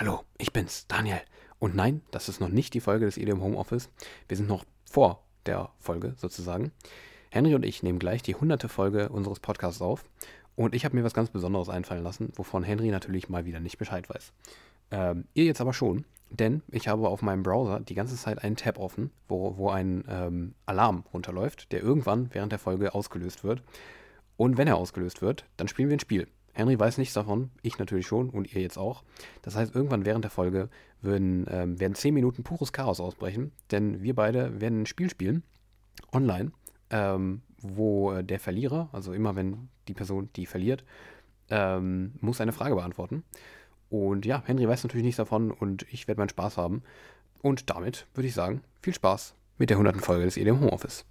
Hallo, ich bin's, Daniel. Und nein, das ist noch nicht die Folge des EDM Homeoffice. Wir sind noch vor der Folge sozusagen. Henry und ich nehmen gleich die hunderte Folge unseres Podcasts auf. Und ich habe mir was ganz Besonderes einfallen lassen, wovon Henry natürlich mal wieder nicht Bescheid weiß. Ähm, ihr jetzt aber schon, denn ich habe auf meinem Browser die ganze Zeit einen Tab offen, wo, wo ein ähm, Alarm runterläuft, der irgendwann während der Folge ausgelöst wird. Und wenn er ausgelöst wird, dann spielen wir ein Spiel. Henry weiß nichts davon, ich natürlich schon und ihr jetzt auch. Das heißt, irgendwann während der Folge würden, ähm, werden 10 Minuten pures Chaos ausbrechen, denn wir beide werden ein Spiel spielen, online, ähm, wo äh, der Verlierer, also immer wenn die Person, die verliert, ähm, muss eine Frage beantworten. Und ja, Henry weiß natürlich nichts davon und ich werde meinen Spaß haben. Und damit würde ich sagen, viel Spaß mit der 100. Folge des EDM Homeoffice.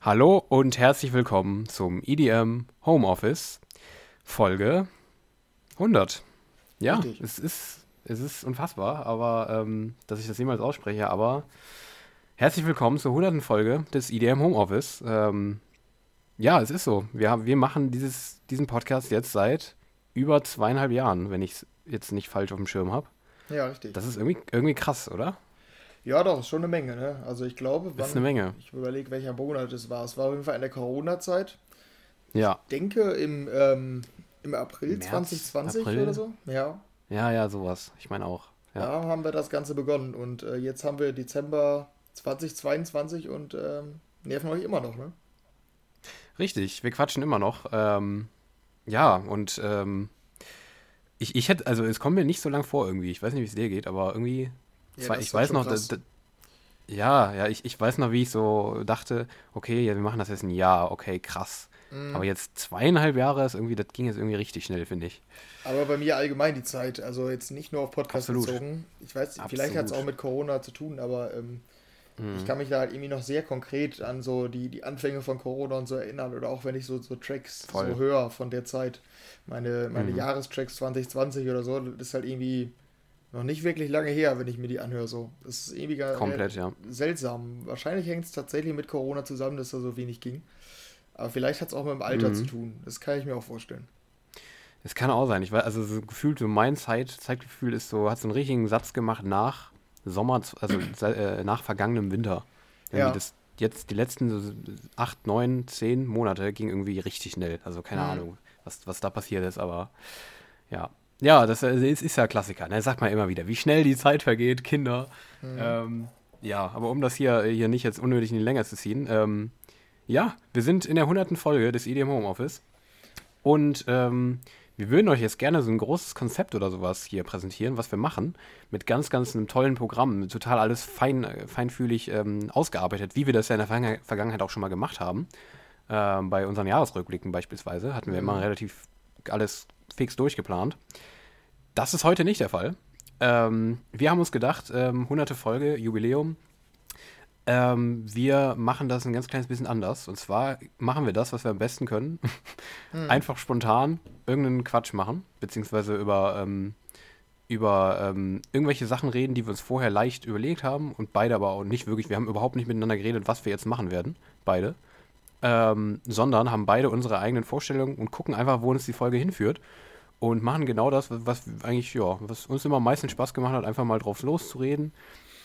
Hallo und herzlich willkommen zum EDM Homeoffice Folge 100. Ja, es ist, es ist unfassbar, aber ähm, dass ich das jemals ausspreche, aber herzlich willkommen zur 100. Folge des EDM Homeoffice. Ähm, ja, es ist so. Wir, haben, wir machen dieses, diesen Podcast jetzt seit über zweieinhalb Jahren, wenn ich es jetzt nicht falsch auf dem Schirm habe. Ja, richtig. Das ist irgendwie, irgendwie krass, oder? Ja, doch, ist schon eine Menge, ne? Also ich glaube, wann, ist eine Menge. Ich überlege, welcher Monat es war. Es war auf jeden Fall in der Corona-Zeit. Ja. Ich denke im, ähm, im April März, 2020 April? oder so. Ja. Ja, ja, sowas. Ich meine auch. Ja. Da haben wir das Ganze begonnen. Und äh, jetzt haben wir Dezember 2022 und ähm, nerven euch immer noch, ne? Richtig, wir quatschen immer noch. Ähm, ja, und ähm, ich, ich hätte, also es kommt mir nicht so lang vor irgendwie. Ich weiß nicht, wie es dir geht, aber irgendwie. Ja, zwar, ich weiß noch, da, da, ja, ja, ich, ich weiß noch, wie ich so dachte, okay, ja, wir machen das jetzt ein Jahr, okay, krass. Mhm. Aber jetzt zweieinhalb Jahre ist irgendwie, das ging jetzt irgendwie richtig schnell, finde ich. Aber bei mir allgemein die Zeit, also jetzt nicht nur auf Podcast Absolut. bezogen. Ich weiß, Absolut. vielleicht hat es auch mit Corona zu tun, aber ähm, mhm. ich kann mich da halt irgendwie noch sehr konkret an so die, die Anfänge von Corona und so erinnern. Oder auch wenn ich so, so Tracks Voll. so höre von der Zeit, meine, meine mhm. Jahrestracks 2020 oder so, das ist halt irgendwie noch nicht wirklich lange her, wenn ich mir die anhöre. So. Das ist irgendwie Komplett, ja. seltsam. Wahrscheinlich hängt es tatsächlich mit Corona zusammen, dass da so wenig ging. Aber vielleicht hat es auch mit dem Alter mhm. zu tun. Das kann ich mir auch vorstellen. Das kann auch sein. Ich weiß, also so gefühlt so mein Zeit, Zeitgefühl ist so, hat so einen richtigen Satz gemacht nach Sommer, also äh, nach vergangenem Winter. Ja. Das, jetzt die letzten so acht, neun, zehn Monate ging irgendwie richtig schnell. Also keine mhm. Ahnung, was, was da passiert ist, aber ja. Ja, das ist, ist ja Klassiker. Ne? Sagt man immer wieder, wie schnell die Zeit vergeht, Kinder. Mhm. Ähm, ja, aber um das hier, hier nicht jetzt unnötig in die Länge zu ziehen, ähm, ja, wir sind in der 100. Folge des EDM Homeoffice. Und ähm, wir würden euch jetzt gerne so ein großes Konzept oder sowas hier präsentieren, was wir machen. Mit ganz, ganz einem tollen Programm. Total alles fein, feinfühlig ähm, ausgearbeitet, wie wir das ja in der Vergangenheit auch schon mal gemacht haben. Ähm, bei unseren Jahresrückblicken beispielsweise hatten wir immer mhm. relativ alles fix durchgeplant. Das ist heute nicht der Fall. Ähm, wir haben uns gedacht, ähm, 100. Folge, Jubiläum, ähm, wir machen das ein ganz kleines bisschen anders. Und zwar machen wir das, was wir am besten können. Hm. Einfach spontan irgendeinen Quatsch machen, beziehungsweise über, ähm, über ähm, irgendwelche Sachen reden, die wir uns vorher leicht überlegt haben und beide aber auch nicht wirklich. Wir haben überhaupt nicht miteinander geredet, was wir jetzt machen werden. Beide. Ähm, sondern haben beide unsere eigenen Vorstellungen und gucken einfach, wo uns die Folge hinführt. Und machen genau das, was eigentlich, ja, was uns immer am meisten Spaß gemacht hat, einfach mal drauf loszureden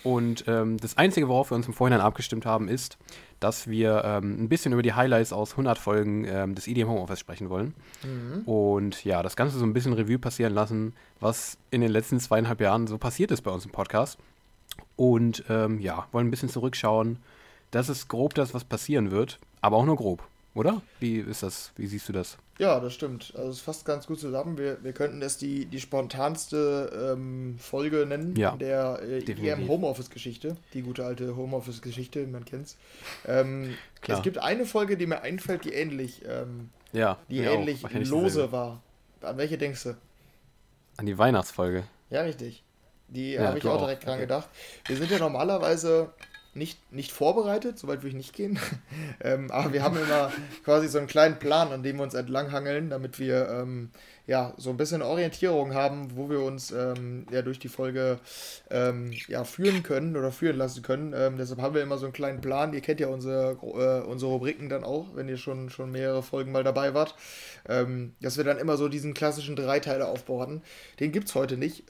und ähm, das Einzige, worauf wir uns im Vorhinein abgestimmt haben, ist, dass wir ähm, ein bisschen über die Highlights aus 100 Folgen ähm, des EDM Homeoffice sprechen wollen. Mhm. Und ja, das Ganze so ein bisschen Revue passieren lassen, was in den letzten zweieinhalb Jahren so passiert ist bei uns im Podcast. Und ähm, ja, wollen ein bisschen zurückschauen. Das ist grob das, was passieren wird, aber auch nur grob, oder? Wie ist das? Wie siehst du das? Ja, das stimmt. Also es fasst ganz gut zusammen. Wir, wir könnten das die, die spontanste ähm, Folge nennen ja, der äh, Homeoffice-Geschichte. Die gute alte Homeoffice-Geschichte, man kennt's. Ähm, es gibt eine Folge, die mir einfällt, die ähnlich, ähm, ja, die ähnlich lose war. An welche denkst du? An die Weihnachtsfolge. Ja, richtig. Die ja, habe ich auch direkt dran okay. gedacht. Wir sind ja normalerweise nicht, nicht vorbereitet, soweit würde ich nicht gehen. ähm, aber wir haben immer quasi so einen kleinen Plan, an dem wir uns entlanghangeln, damit wir ähm, ja so ein bisschen Orientierung haben, wo wir uns ähm, ja durch die Folge ähm, ja, führen können oder führen lassen können. Ähm, deshalb haben wir immer so einen kleinen Plan. Ihr kennt ja unsere, äh, unsere Rubriken dann auch, wenn ihr schon, schon mehrere Folgen mal dabei wart. Ähm, dass wir dann immer so diesen klassischen Dreiteiler aufbauen. Den gibt es heute nicht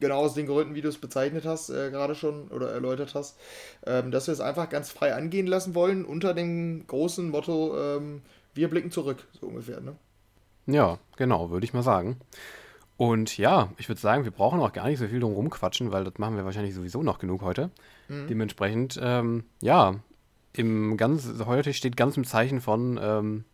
genau aus den Gründen, wie du es bezeichnet hast, äh, gerade schon oder erläutert hast, ähm, dass wir es einfach ganz frei angehen lassen wollen, unter dem großen Motto, ähm, wir blicken zurück, so ungefähr, ne? Ja, genau, würde ich mal sagen. Und ja, ich würde sagen, wir brauchen auch gar nicht so viel drum rumquatschen, weil das machen wir wahrscheinlich sowieso noch genug heute. Mhm. Dementsprechend, ähm, ja, im ganz, heute steht ganz im Zeichen von ähm,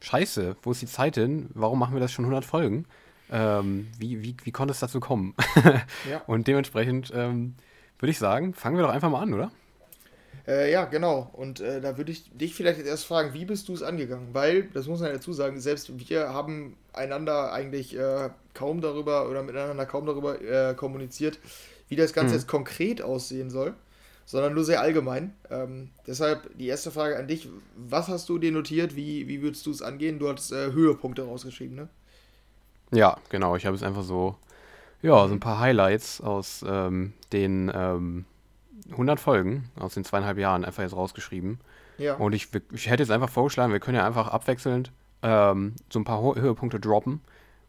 Scheiße, wo ist die Zeit hin? Warum machen wir das schon 100 Folgen? Ähm, wie, wie, wie konnte es dazu kommen? ja. Und dementsprechend ähm, würde ich sagen, fangen wir doch einfach mal an, oder? Äh, ja, genau. Und äh, da würde ich dich vielleicht jetzt erst fragen, wie bist du es angegangen? Weil, das muss man dazu sagen, selbst wir haben einander eigentlich äh, kaum darüber oder miteinander kaum darüber äh, kommuniziert, wie das Ganze hm. jetzt konkret aussehen soll, sondern nur sehr allgemein. Ähm, deshalb die erste Frage an dich: Was hast du dir notiert? Wie, wie würdest du es angehen? Du hast äh, Höhepunkte rausgeschrieben, ne? Ja, genau. Ich habe es einfach so, ja, so ein paar Highlights aus ähm, den ähm, 100 Folgen, aus den zweieinhalb Jahren einfach jetzt rausgeschrieben. Ja. Und ich, ich hätte jetzt einfach vorgeschlagen, wir können ja einfach abwechselnd ähm, so ein paar Höhepunkte droppen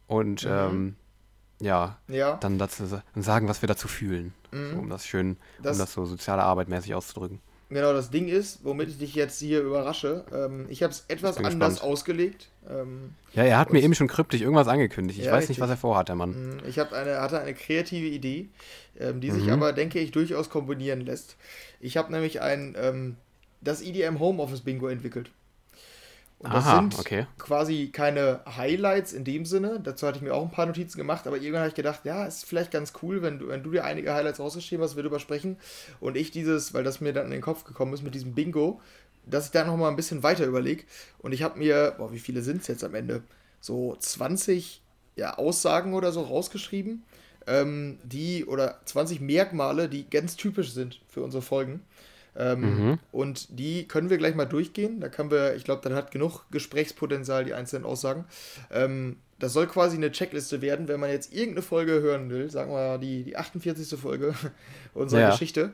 und mhm. ähm, ja, ja, dann dazu sagen, was wir dazu fühlen. Mhm. So, um das schön, das, um das so soziale Arbeit mäßig auszudrücken. Genau, das Ding ist, womit ich dich jetzt hier überrasche, ähm, ich habe es etwas anders gespannt. ausgelegt. Ähm, ja, er hat mir eben schon kryptisch irgendwas angekündigt. Ich ja, weiß richtig. nicht, was er vorhat, der Mann. Mhm, ich eine, hatte eine kreative Idee, ähm, die mhm. sich aber, denke ich, durchaus kombinieren lässt. Ich habe nämlich ein, ähm, das EDM Homeoffice Bingo entwickelt. Und das Aha, sind okay. quasi keine Highlights in dem Sinne. Dazu hatte ich mir auch ein paar Notizen gemacht, aber irgendwann habe ich gedacht, ja, ist vielleicht ganz cool, wenn du, wenn du dir einige Highlights rausgeschrieben hast, wir darüber sprechen. Und ich dieses, weil das mir dann in den Kopf gekommen ist mit diesem Bingo, dass ich da nochmal ein bisschen weiter überlege. Und ich habe mir, boah, wie viele sind es jetzt am Ende? So 20 ja, Aussagen oder so rausgeschrieben, ähm, die oder 20 Merkmale, die ganz typisch sind für unsere Folgen. Ähm, mhm. Und die können wir gleich mal durchgehen. Da können wir, ich glaube, dann hat genug Gesprächspotenzial, die einzelnen Aussagen. Ähm, das soll quasi eine Checkliste werden, wenn man jetzt irgendeine Folge hören will, sagen wir die, die 48. Folge unserer ja. Geschichte,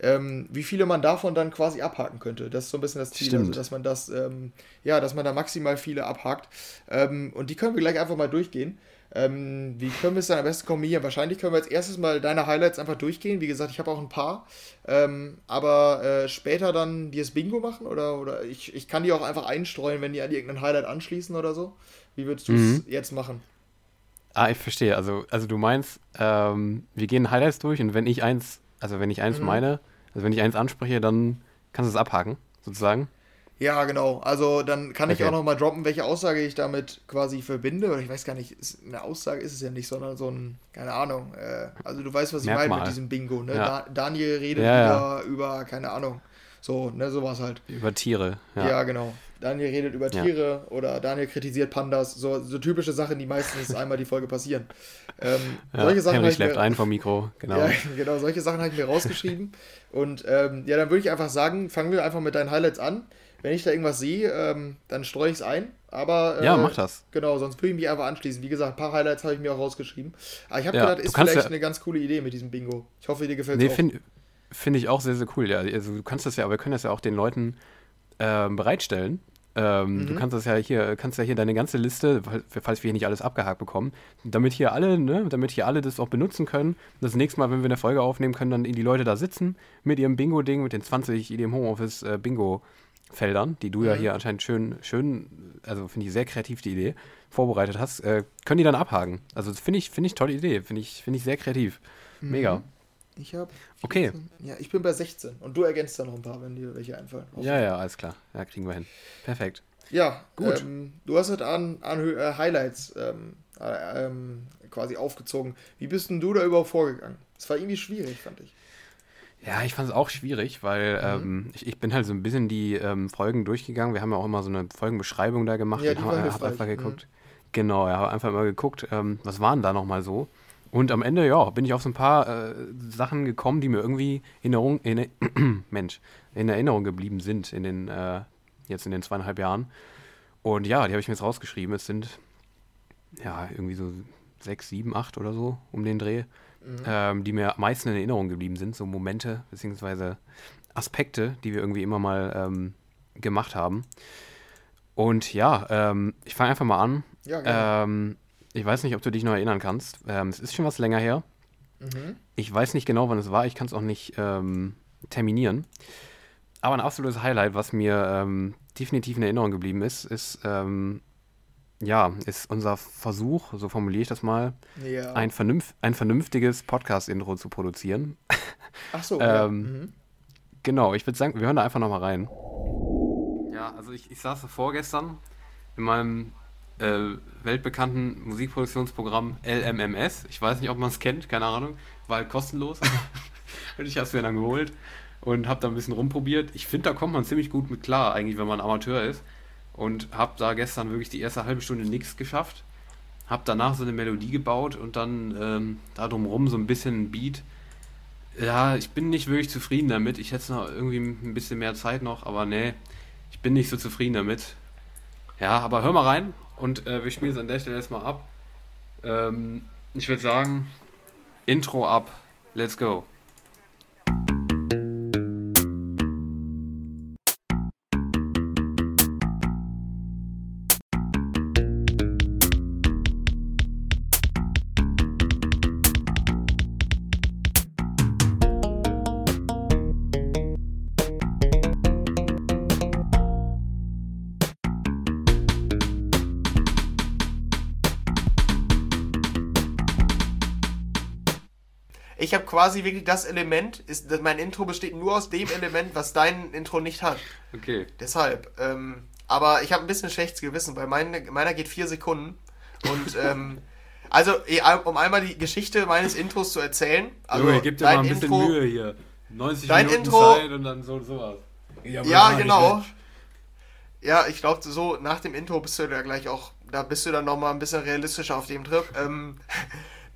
ähm, wie viele man davon dann quasi abhaken könnte. Das ist so ein bisschen das Ziel, also, dass man das, ähm, ja, dass man da maximal viele abhakt. Ähm, und die können wir gleich einfach mal durchgehen. Ähm, wie können wir es dann am besten kombinieren? Wahrscheinlich können wir als erstes mal deine Highlights einfach durchgehen. Wie gesagt, ich habe auch ein paar. Ähm, aber äh, später dann dir das Bingo machen oder, oder ich, ich kann die auch einfach einstreuen, wenn die an irgendein Highlight anschließen oder so. Wie würdest du es mhm. jetzt machen? Ah, ich verstehe. Also, also du meinst, ähm, wir gehen Highlights durch und wenn ich eins, also wenn ich eins mhm. meine, also wenn ich eins anspreche, dann kannst du es abhaken, sozusagen. Ja, genau. Also dann kann okay. ich auch noch mal droppen, welche Aussage ich damit quasi verbinde. Oder ich weiß gar nicht, eine Aussage ist es ja nicht, sondern so ein, keine Ahnung. Äh, also du weißt, was ich meine mit diesem Bingo. Ne? Ja. Da, Daniel redet ja, über, über, keine Ahnung. So, ne, sowas halt. Über Tiere. Ja, ja genau. Daniel redet über Tiere oder Daniel kritisiert Pandas. So, so typische Sachen, die meistens einmal die Folge passieren. Ähm, solche Sachen Henry schläft mir, ein vom Mikro, genau. Ja, genau, solche Sachen habe ich mir rausgeschrieben. Und ähm, ja, dann würde ich einfach sagen, fangen wir einfach mit deinen Highlights an. Wenn ich da irgendwas sehe, ähm, dann streue ich es ein. Aber äh, ja, mach das. Genau, sonst würde ich mich einfach anschließen. Wie gesagt, ein paar Highlights habe ich mir auch rausgeschrieben. Aber ich habe ja, gedacht, ist vielleicht ja, eine ganz coole Idee mit diesem Bingo. Ich hoffe, dir gefällt es nee, auch. Finde find ich auch sehr, sehr cool. Ja, also du kannst das ja, aber wir können das ja auch den Leuten äh, bereitstellen. Ähm, mhm. Du kannst das ja hier, kannst ja hier deine ganze Liste, falls wir hier nicht alles abgehakt bekommen, damit hier alle, ne, damit hier alle das auch benutzen können. Das nächste Mal, wenn wir eine Folge aufnehmen, können dann die Leute da sitzen mit ihrem Bingo-Ding, mit den 20 IDM Homeoffice äh, Bingo Feldern, die du mhm. ja hier anscheinend schön, schön, also finde ich sehr kreativ die Idee, vorbereitet hast, äh, können die dann abhaken. Also finde ich, finde ich tolle Idee, finde ich, finde ich sehr kreativ. Mhm. Mega. Ich habe. Okay. Ja, ich bin bei 16 und du ergänzt da noch ein paar, wenn dir welche einfallen. Ja, ja, alles klar. Ja, kriegen wir hin. Perfekt. Ja, gut. Ähm, du hast halt an, an äh, Highlights ähm, äh, ähm, quasi aufgezogen. Wie bist denn du da überhaupt vorgegangen? Es war irgendwie schwierig, fand ich. Ja, ich fand es auch schwierig, weil mhm. ähm, ich, ich, bin halt so ein bisschen die ähm, Folgen durchgegangen. Wir haben ja auch immer so eine Folgenbeschreibung da gemacht. Ja, die haben, hab einfach geguckt. Mhm. Genau, ja, habe einfach mal geguckt, ähm, was waren da nochmal so. Und am Ende, ja, bin ich auf so ein paar äh, Sachen gekommen, die mir irgendwie Erinnerung, in, Mensch, in Erinnerung geblieben sind in den, äh, jetzt in den zweieinhalb Jahren. Und ja, die habe ich mir jetzt rausgeschrieben. Es sind ja irgendwie so sechs, sieben, acht oder so um den Dreh mhm. ähm, die mir am meisten in Erinnerung geblieben sind, so Momente beziehungsweise Aspekte, die wir irgendwie immer mal ähm, gemacht haben. Und ja, ähm, ich fange einfach mal an. Ja, ähm, ich weiß nicht, ob du dich noch erinnern kannst. Ähm, es ist schon was länger her. Mhm. Ich weiß nicht genau, wann es war. Ich kann es auch nicht ähm, terminieren. Aber ein absolutes Highlight, was mir definitiv in Erinnerung geblieben ist, ist, ja, ist unser Versuch, so formuliere ich das mal, ja. ein, vernünft, ein vernünftiges Podcast-Intro zu produzieren. Ach so, ja. Ähm, mhm. Genau, ich würde sagen, wir hören da einfach nochmal rein. Ja, also ich, ich saß vorgestern in meinem äh, weltbekannten Musikproduktionsprogramm LMMS. Ich weiß nicht, ob man es kennt, keine Ahnung. War halt kostenlos. und ich habe es mir dann geholt und habe da ein bisschen rumprobiert. Ich finde, da kommt man ziemlich gut mit klar, eigentlich, wenn man Amateur ist. Und habe da gestern wirklich die erste halbe Stunde nichts geschafft. Habe danach so eine Melodie gebaut und dann ähm, da drumherum so ein bisschen ein Beat. Ja, ich bin nicht wirklich zufrieden damit. Ich hätte noch irgendwie ein bisschen mehr Zeit noch, aber nee, ich bin nicht so zufrieden damit. Ja, aber hör mal rein und äh, wir spielen es an der Stelle erstmal ab. Ähm, ich würde sagen, Intro ab. Let's go. Quasi wirklich das Element, ist, mein Intro besteht nur aus dem Element, was dein Intro nicht hat. Okay. Deshalb. Ähm, aber ich habe ein bisschen schlechtes Gewissen, weil meine, meiner geht vier Sekunden. Und ähm, also, um einmal die Geschichte meines Intros zu erzählen. Also, Junge, gib dir mal ein bisschen Intro, Mühe hier. 90 dein Minuten Intro, Zeit und dann so sowas. Ja, ja genau. Ja, ich glaube, so nach dem Intro bist du da gleich auch, da bist du dann nochmal ein bisschen realistischer auf dem Trip. Ähm,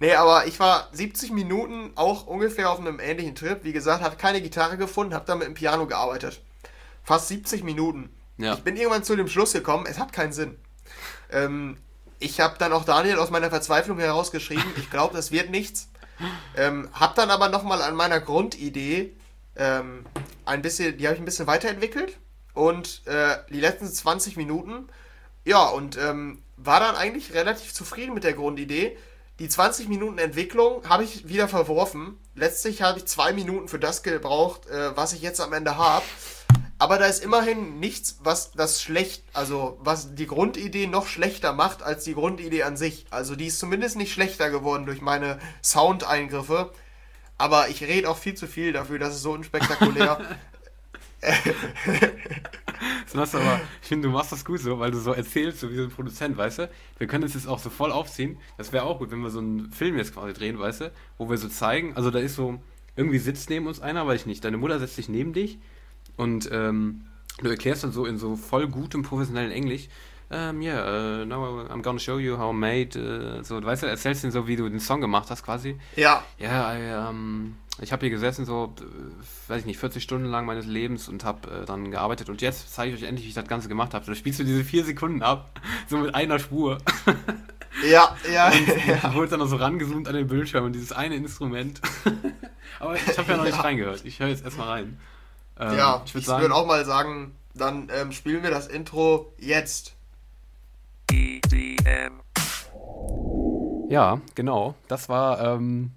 Nee, aber ich war 70 Minuten auch ungefähr auf einem ähnlichen Trip. Wie gesagt, habe keine Gitarre gefunden, habe dann mit dem Piano gearbeitet. Fast 70 Minuten. Ja. Ich bin irgendwann zu dem Schluss gekommen, es hat keinen Sinn. Ähm, ich habe dann auch Daniel aus meiner Verzweiflung herausgeschrieben, ich glaube, das wird nichts. Ähm, hab dann aber nochmal an meiner Grundidee ähm, ein bisschen, die habe ich ein bisschen weiterentwickelt. Und äh, die letzten 20 Minuten, ja, und ähm, war dann eigentlich relativ zufrieden mit der Grundidee die 20 Minuten Entwicklung habe ich wieder verworfen. Letztlich habe ich zwei Minuten für das gebraucht, äh, was ich jetzt am Ende habe. Aber da ist immerhin nichts, was das schlecht, also was die Grundidee noch schlechter macht als die Grundidee an sich. Also die ist zumindest nicht schlechter geworden durch meine Soundeingriffe. Aber ich rede auch viel zu viel dafür, dass es so unspektakulär. das aber, ich finde, du machst das gut so, weil du so erzählst, so wie so ein Produzent, weißt du? Wir können das jetzt auch so voll aufziehen. Das wäre auch gut, wenn wir so einen Film jetzt quasi drehen, weißt du? Wo wir so zeigen, also da ist so, irgendwie sitzt neben uns einer, weiß ich nicht, deine Mutter setzt sich neben dich und ähm, du erklärst dann so in so voll gutem professionellen Englisch, um, ähm, yeah, uh, now I'm gonna show you how I made, uh, so, weißt du, erzählst ihn so, wie du den Song gemacht hast quasi. Ja. Ja, yeah, I, um, ich habe hier gesessen, so, äh, weiß ich nicht, 40 Stunden lang meines Lebens und habe äh, dann gearbeitet. Und jetzt zeige ich euch endlich, wie ich das Ganze gemacht habe. Da spielst du diese vier Sekunden ab, so mit einer Spur. Ja, ja. und ja. wurde dann noch so rangezoomt an den Bildschirm und dieses eine Instrument. Aber ich habe ja noch nicht ja. reingehört. Ich höre jetzt erstmal rein. Ähm, ja, ich würde würd auch mal sagen, dann ähm, spielen wir das Intro jetzt. EDM. Ja, genau. Das war ähm,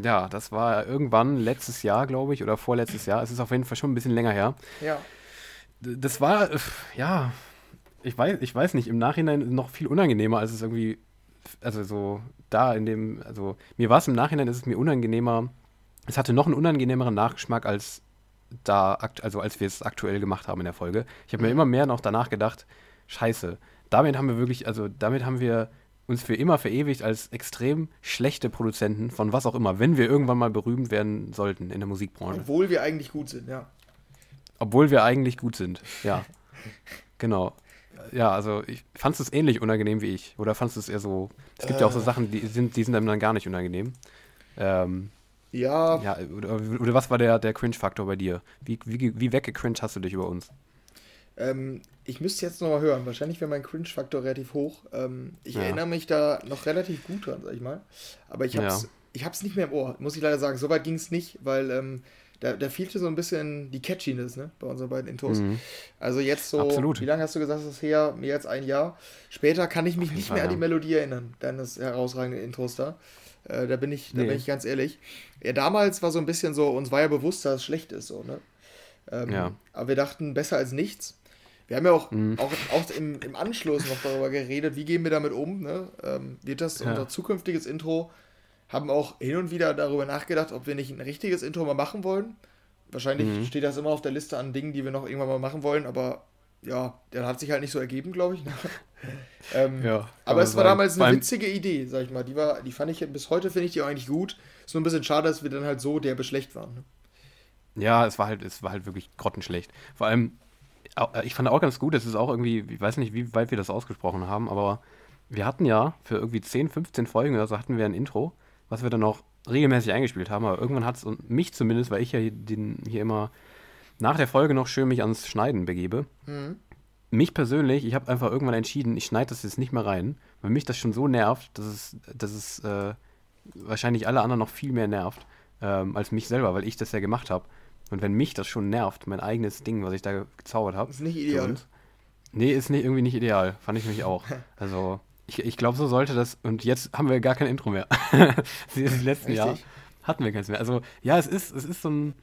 ja, das war irgendwann letztes Jahr, glaube ich, oder vorletztes Jahr. Es ist auf jeden Fall schon ein bisschen länger her. Ja. Das war, äh, ja, ich weiß, ich weiß nicht, im Nachhinein noch viel unangenehmer, als es irgendwie, also so da in dem, also mir war es im Nachhinein, ist es mir unangenehmer, es hatte noch einen unangenehmeren Nachgeschmack als da, also als wir es aktuell gemacht haben in der Folge. Ich habe mir mhm. immer mehr noch danach gedacht, scheiße, damit haben wir wirklich, also damit haben wir uns für immer verewigt als extrem schlechte Produzenten von was auch immer, wenn wir irgendwann mal berühmt werden sollten in der Musikbranche. Obwohl wir eigentlich gut sind, ja. Obwohl wir eigentlich gut sind, ja. genau. Ja, also ich fandest du es ähnlich unangenehm wie ich? Oder fandest du es eher so. Es gibt äh, ja auch so äh. Sachen, die sind, die sind dann gar nicht unangenehm. Ähm, ja. Ja, oder, oder, was war der, der Cringe-Faktor bei dir? Wie, wie, wie weggecringed hast du dich über uns? Ähm, ich müsste jetzt nochmal hören. Wahrscheinlich wäre mein Cringe-Faktor relativ hoch. Ähm, ich ja. erinnere mich da noch relativ gut dran, sag ich mal. Aber ich hab's, ja. ich hab's nicht mehr im Ohr, muss ich leider sagen. Soweit ging es nicht, weil ähm, da, da fehlte so ein bisschen die Catchiness, ne, bei unseren beiden Intros. Mhm. Also jetzt so, Absolut. wie lange hast du gesagt, ist es her? Mehr als ein Jahr. Später kann ich mich nicht Fall, mehr an die Melodie erinnern, deines herausragenden Intros da. Äh, da bin ich, da nee. bin ich ganz ehrlich. Ja, damals war so ein bisschen so, uns war ja bewusst, dass es schlecht ist, so, ne? Ähm, ja. Aber wir dachten, besser als nichts. Wir haben ja auch, mhm. auch, auch im, im Anschluss noch darüber geredet, wie gehen wir damit um, ne? Ähm, wird das ja. unser zukünftiges Intro haben auch hin und wieder darüber nachgedacht, ob wir nicht ein richtiges Intro mal machen wollen. Wahrscheinlich mhm. steht das immer auf der Liste an Dingen, die wir noch irgendwann mal machen wollen, aber ja, der hat sich halt nicht so ergeben, glaube ich. Ne? ähm, ja, aber es war damals eine witzige Idee, sag ich mal. Die war, die fand ich bis heute finde ich die auch eigentlich gut. Ist nur ein bisschen schade, dass wir dann halt so derbe schlecht waren. Ne? Ja, es war halt, es war halt wirklich grottenschlecht. Vor allem, ich fand auch ganz gut, es ist auch irgendwie, ich weiß nicht, wie weit wir das ausgesprochen haben, aber wir hatten ja für irgendwie 10, 15 Folgen oder so hatten wir ein Intro was wir dann auch regelmäßig eingespielt haben. Aber irgendwann hat es mich zumindest, weil ich ja den, hier immer nach der Folge noch schön mich ans Schneiden begebe. Mhm. Mich persönlich, ich habe einfach irgendwann entschieden, ich schneide das jetzt nicht mehr rein, weil mich das schon so nervt, dass es, dass es äh, wahrscheinlich alle anderen noch viel mehr nervt ähm, als mich selber, weil ich das ja gemacht habe. Und wenn mich das schon nervt, mein eigenes Ding, was ich da gezaubert habe. Ist nicht ideal. nee, ist nicht, irgendwie nicht ideal. Fand ich mich auch. Also, ich, ich glaube, so sollte das. Und jetzt haben wir gar kein Intro mehr. Die letzten Jahr hatten wir keins mehr. Also, ja, es ist, es ist so ein.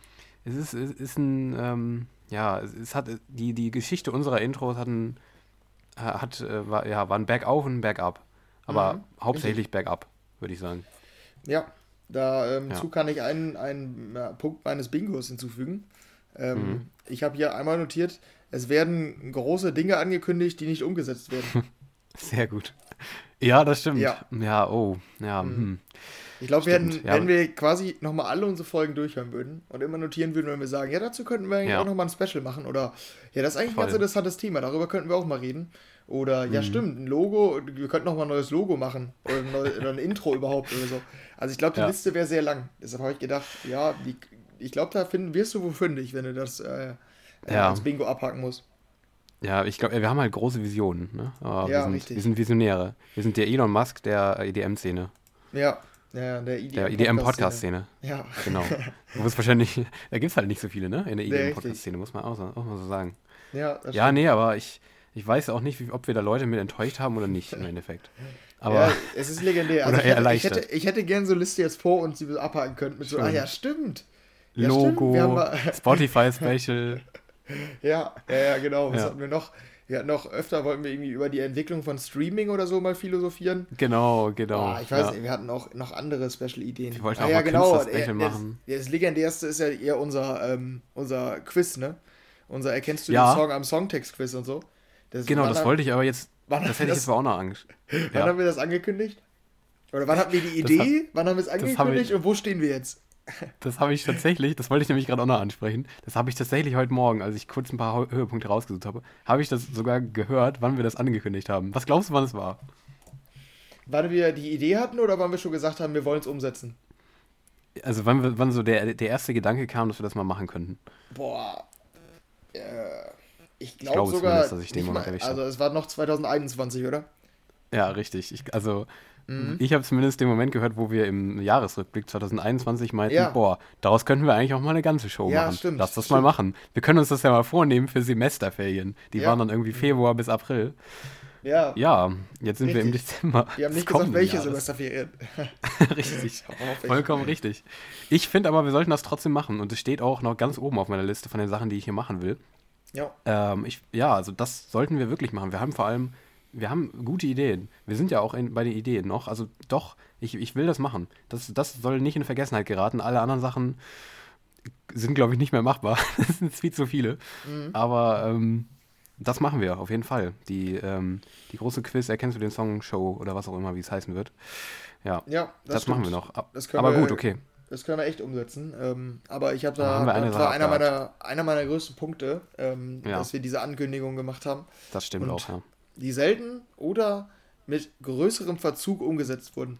Es ist, es ist ein. Ähm, ja, es hat. Die, die Geschichte unserer Intros hat ein. Hat, äh, war, ja, war ein Bergauf und ein Bergab. Aber mhm, hauptsächlich. Bergab, würde ich sagen. Ja, dazu ähm, ja. kann ich einen, einen Punkt meines Bingos hinzufügen. Ähm, mhm. Ich habe hier einmal notiert, es werden große Dinge angekündigt, die nicht umgesetzt werden. Sehr gut. Ja, das stimmt. Ja, ja oh, ja. Mhm. Hm. Ich glaube, wenn, ja. wenn wir quasi nochmal alle unsere Folgen durchhören würden und immer notieren würden, wenn wir sagen, ja, dazu könnten wir eigentlich ja. auch nochmal ein Special machen oder ja, das ist eigentlich Voll. ein ganz interessantes Thema, darüber könnten wir auch mal reden. Oder ja, mhm. stimmt, ein Logo, wir könnten nochmal ein neues Logo machen oder ein, neu, oder ein Intro überhaupt oder so. Also ich glaube, die ja. Liste wäre sehr lang. Deshalb habe ich gedacht, ja, die, ich glaube, da finden, wirst du wo fündig, wenn du das äh, äh ja. als Bingo abhaken musst. Ja, ich glaube, wir haben halt große Visionen. Ne? Aber ja, wir sind, richtig. Wir sind Visionäre. Wir sind der Elon Musk der EDM-Szene. Ja, ja, der EDM-Podcast-Szene. EDM ja. Genau. Du wirst wahrscheinlich, da gibt es halt nicht so viele, ne? In der EDM-Podcast-Szene, muss man auch, auch, mal so sagen. Ja, ja nee, aber ich, ich weiß auch nicht, wie, ob wir da Leute mit enttäuscht haben oder nicht im Endeffekt. Aber ja, es ist legendär. Also oder eher erleichtert. Ich hätte, ich hätte gerne so eine Liste jetzt vor und sie abhaken können mit so, ah ja, stimmt. Ja, Logo, Spotify-Special. ja, ja, ja, genau. Was ja. hatten wir noch? Wir hatten noch öfter, wollten wir irgendwie über die Entwicklung von Streaming oder so mal philosophieren. Genau, genau. Ah, ich weiß ja. nicht, wir hatten auch noch andere Special-Ideen. Wir wollten ah, auch ja, genau. Special machen. Das, das legendärste ist ja eher unser, ähm, unser Quiz, ne? Unser Erkennst du den Song am Songtext-Quiz und so. Das genau, das wollte ich aber jetzt, das hätte ich jetzt auch noch Angst. Wann haben wir das angekündigt? Oder wann hatten wir die Idee? Hat, wann haben wir es angekündigt und wo stehen wir jetzt? Das habe ich tatsächlich, das wollte ich nämlich gerade auch noch ansprechen, das habe ich tatsächlich heute Morgen, als ich kurz ein paar Höhepunkte rausgesucht habe, habe ich das sogar gehört, wann wir das angekündigt haben. Was glaubst du, wann es war? Wann wir die Idee hatten oder wann wir schon gesagt haben, wir wollen es umsetzen? Also wann, wann so der, der erste Gedanke kam, dass wir das mal machen könnten. Boah. Äh, ich, glaub glaube sogar. Dass ich den mal, also es war noch 2021, oder? Ja, richtig. Ich, also Mhm. Ich habe zumindest den Moment gehört, wo wir im Jahresrückblick 2021 meinten, ja. boah, daraus könnten wir eigentlich auch mal eine ganze Show ja, machen. Stimmt, Lass das stimmt. mal machen. Wir können uns das ja mal vornehmen für Semesterferien. Die ja. waren dann irgendwie Februar bis April. Ja. Ja, jetzt sind richtig. wir im Dezember. Wir haben nicht gesagt, welche Jahres. Semesterferien. richtig. Vollkommen richtig. Ich finde aber, wir sollten das trotzdem machen. Und es steht auch noch ganz oben auf meiner Liste von den Sachen, die ich hier machen will. Ja. Ähm, ich, ja, also das sollten wir wirklich machen. Wir haben vor allem wir haben gute Ideen. Wir sind ja auch in, bei den Ideen noch. Also doch, ich, ich will das machen. Das, das soll nicht in Vergessenheit geraten. Alle anderen Sachen sind, glaube ich, nicht mehr machbar. das sind viel zu viele. Mhm. Aber ähm, das machen wir auf jeden Fall. Die, ähm, die große Quiz, erkennst du den Song Show oder was auch immer, wie es heißen wird. Ja, ja das, das machen wir noch. Aber wir, gut, okay. Das können wir echt umsetzen. Ähm, aber ich habe da, da das war einer meiner, einer meiner größten Punkte, ähm, ja. dass wir diese Ankündigung gemacht haben. Das stimmt Und auch, ja die selten oder mit größerem Verzug umgesetzt wurden.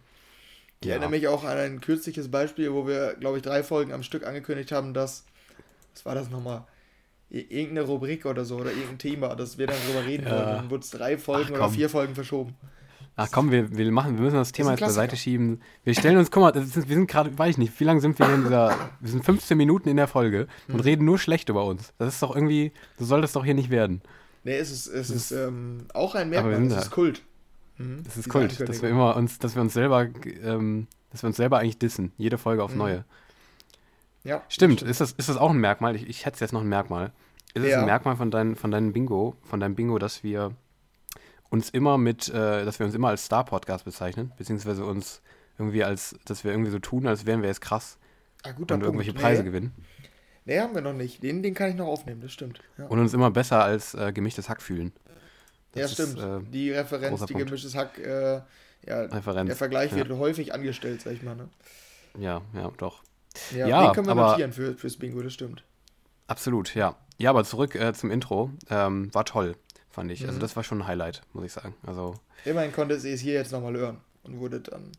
Ich ja. erinnere mich auch an ein kürzliches Beispiel, wo wir, glaube ich, drei Folgen am Stück angekündigt haben, dass, was war das nochmal? Irgendeine Rubrik oder so oder irgendein Thema, dass wir dann drüber reden ja. wollen. Dann wurde es drei Folgen Ach, oder vier Folgen verschoben. Ach komm, wir, wir, machen, wir müssen das Thema jetzt beiseite schieben. Wir stellen uns, guck mal, ist, wir sind gerade, weiß ich nicht, wie lange sind wir in dieser, wir sind 15 Minuten in der Folge und mhm. reden nur schlecht über uns. Das ist doch irgendwie, so soll das doch hier nicht werden. Nee, es ist, es ist ähm, auch ein Merkmal, es ist Kult. Mhm. Es ist Kult, dass wir immer uns, dass wir uns selber, ähm, dass wir uns selber eigentlich dissen, jede Folge aufs mhm. Neue. Ja. Stimmt, ist das, ist das auch ein Merkmal? Ich, ich hätte jetzt noch ein Merkmal. Ist es ja. ein Merkmal von, dein, von deinem Bingo, von deinem Bingo, dass wir uns immer mit, äh, dass wir uns immer als Star-Podcast bezeichnen, beziehungsweise uns irgendwie als, dass wir irgendwie so tun, als wären wir jetzt krass ah, und Punkt. irgendwelche Preise nee. gewinnen. Nee, haben wir noch nicht. Den, den kann ich noch aufnehmen, das stimmt. Ja. Und uns immer besser als äh, gemischtes Hack fühlen. Das ja, stimmt. Ist, äh, die Referenz, die gemischtes Hack, äh, ja, Referenz. der Vergleich wird ja. häufig angestellt, sag ich mal. Ne? Ja, ja, doch. Ja, ja den können wir aber, notieren für, fürs Bingo, das stimmt. Absolut, ja. Ja, aber zurück äh, zum Intro. Ähm, war toll fand ich. Also mhm. Also das war schon ein Highlight, muss ich sagen. Also Immerhin konnte sie es hier jetzt nochmal hören und wurde dann,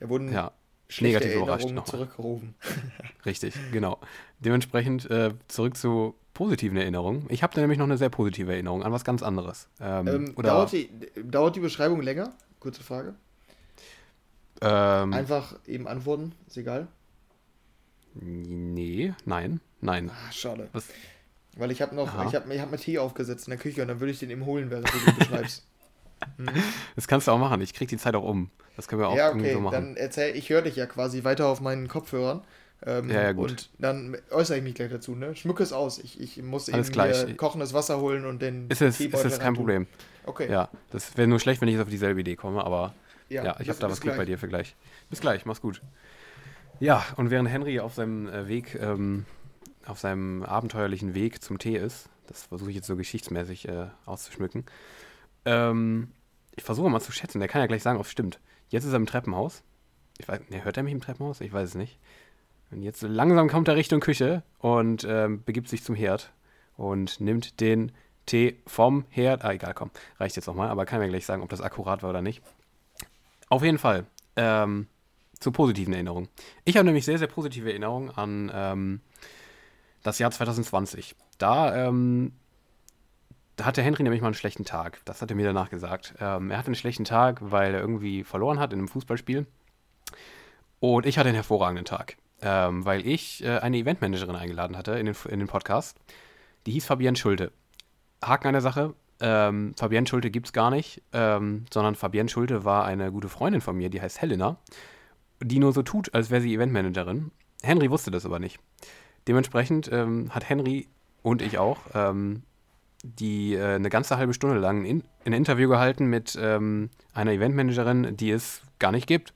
ja, wurden ja, schlechte Erinnerungen zurückgerufen. Richtig, genau. Dementsprechend äh, zurück zu positiven Erinnerungen. Ich habe da nämlich noch eine sehr positive Erinnerung an was ganz anderes. Ähm, ähm, oder dauert, die, dauert die Beschreibung länger? Kurze Frage. Ähm, Einfach eben antworten, ist egal. Nee, nein, nein. Ach, schade. Was? Weil ich habe noch, Aha. ich habe ich hab mir Tee aufgesetzt in der Küche und dann würde ich den eben holen, während du den beschreibst. Mhm. Das kannst du auch machen. Ich krieg die Zeit auch um. Das können wir auch ja, okay. so machen. Dann erzähl, ich höre dich ja quasi weiter auf meinen Kopfhörern. Ähm, ja, ja, gut. Und dann äußere ich mich gleich dazu, ne? Schmücke es aus. Ich, ich muss Alles eben gleich. kochendes Wasser holen und den ist es, Ist es kein Problem. Okay. Ja, das wäre nur schlecht, wenn ich auf dieselbe Idee komme, aber ja, ja ich habe da was gut bei dir für gleich. Bis gleich, mach's gut. Ja, und während Henry auf seinem äh, Weg ähm, auf seinem abenteuerlichen Weg zum Tee ist. Das versuche ich jetzt so geschichtsmäßig äh, auszuschmücken. Ähm, ich versuche mal zu schätzen. Der kann ja gleich sagen, ob es stimmt. Jetzt ist er im Treppenhaus. Ich weiß, ne, hört er mich im Treppenhaus? Ich weiß es nicht. Und jetzt langsam kommt er Richtung Küche und ähm, begibt sich zum Herd und nimmt den Tee vom Herd. Ah, egal, komm. Reicht jetzt nochmal, aber kann mir gleich sagen, ob das akkurat war oder nicht. Auf jeden Fall. Ähm, zu positiven Erinnerungen. Ich habe nämlich sehr, sehr positive Erinnerungen an ähm, das Jahr 2020. Da, ähm, da hatte Henry nämlich mal einen schlechten Tag. Das hat er mir danach gesagt. Ähm, er hatte einen schlechten Tag, weil er irgendwie verloren hat in einem Fußballspiel. Und ich hatte einen hervorragenden Tag, ähm, weil ich äh, eine Eventmanagerin eingeladen hatte in den, in den Podcast. Die hieß Fabienne Schulte. Haken an der Sache. Ähm, Fabienne Schulte gibt es gar nicht, ähm, sondern Fabienne Schulte war eine gute Freundin von mir, die heißt Helena, die nur so tut, als wäre sie Eventmanagerin. Henry wusste das aber nicht. Dementsprechend ähm, hat Henry und ich auch ähm, die äh, eine ganze halbe Stunde lang ein, ein Interview gehalten mit ähm, einer Eventmanagerin, die es gar nicht gibt.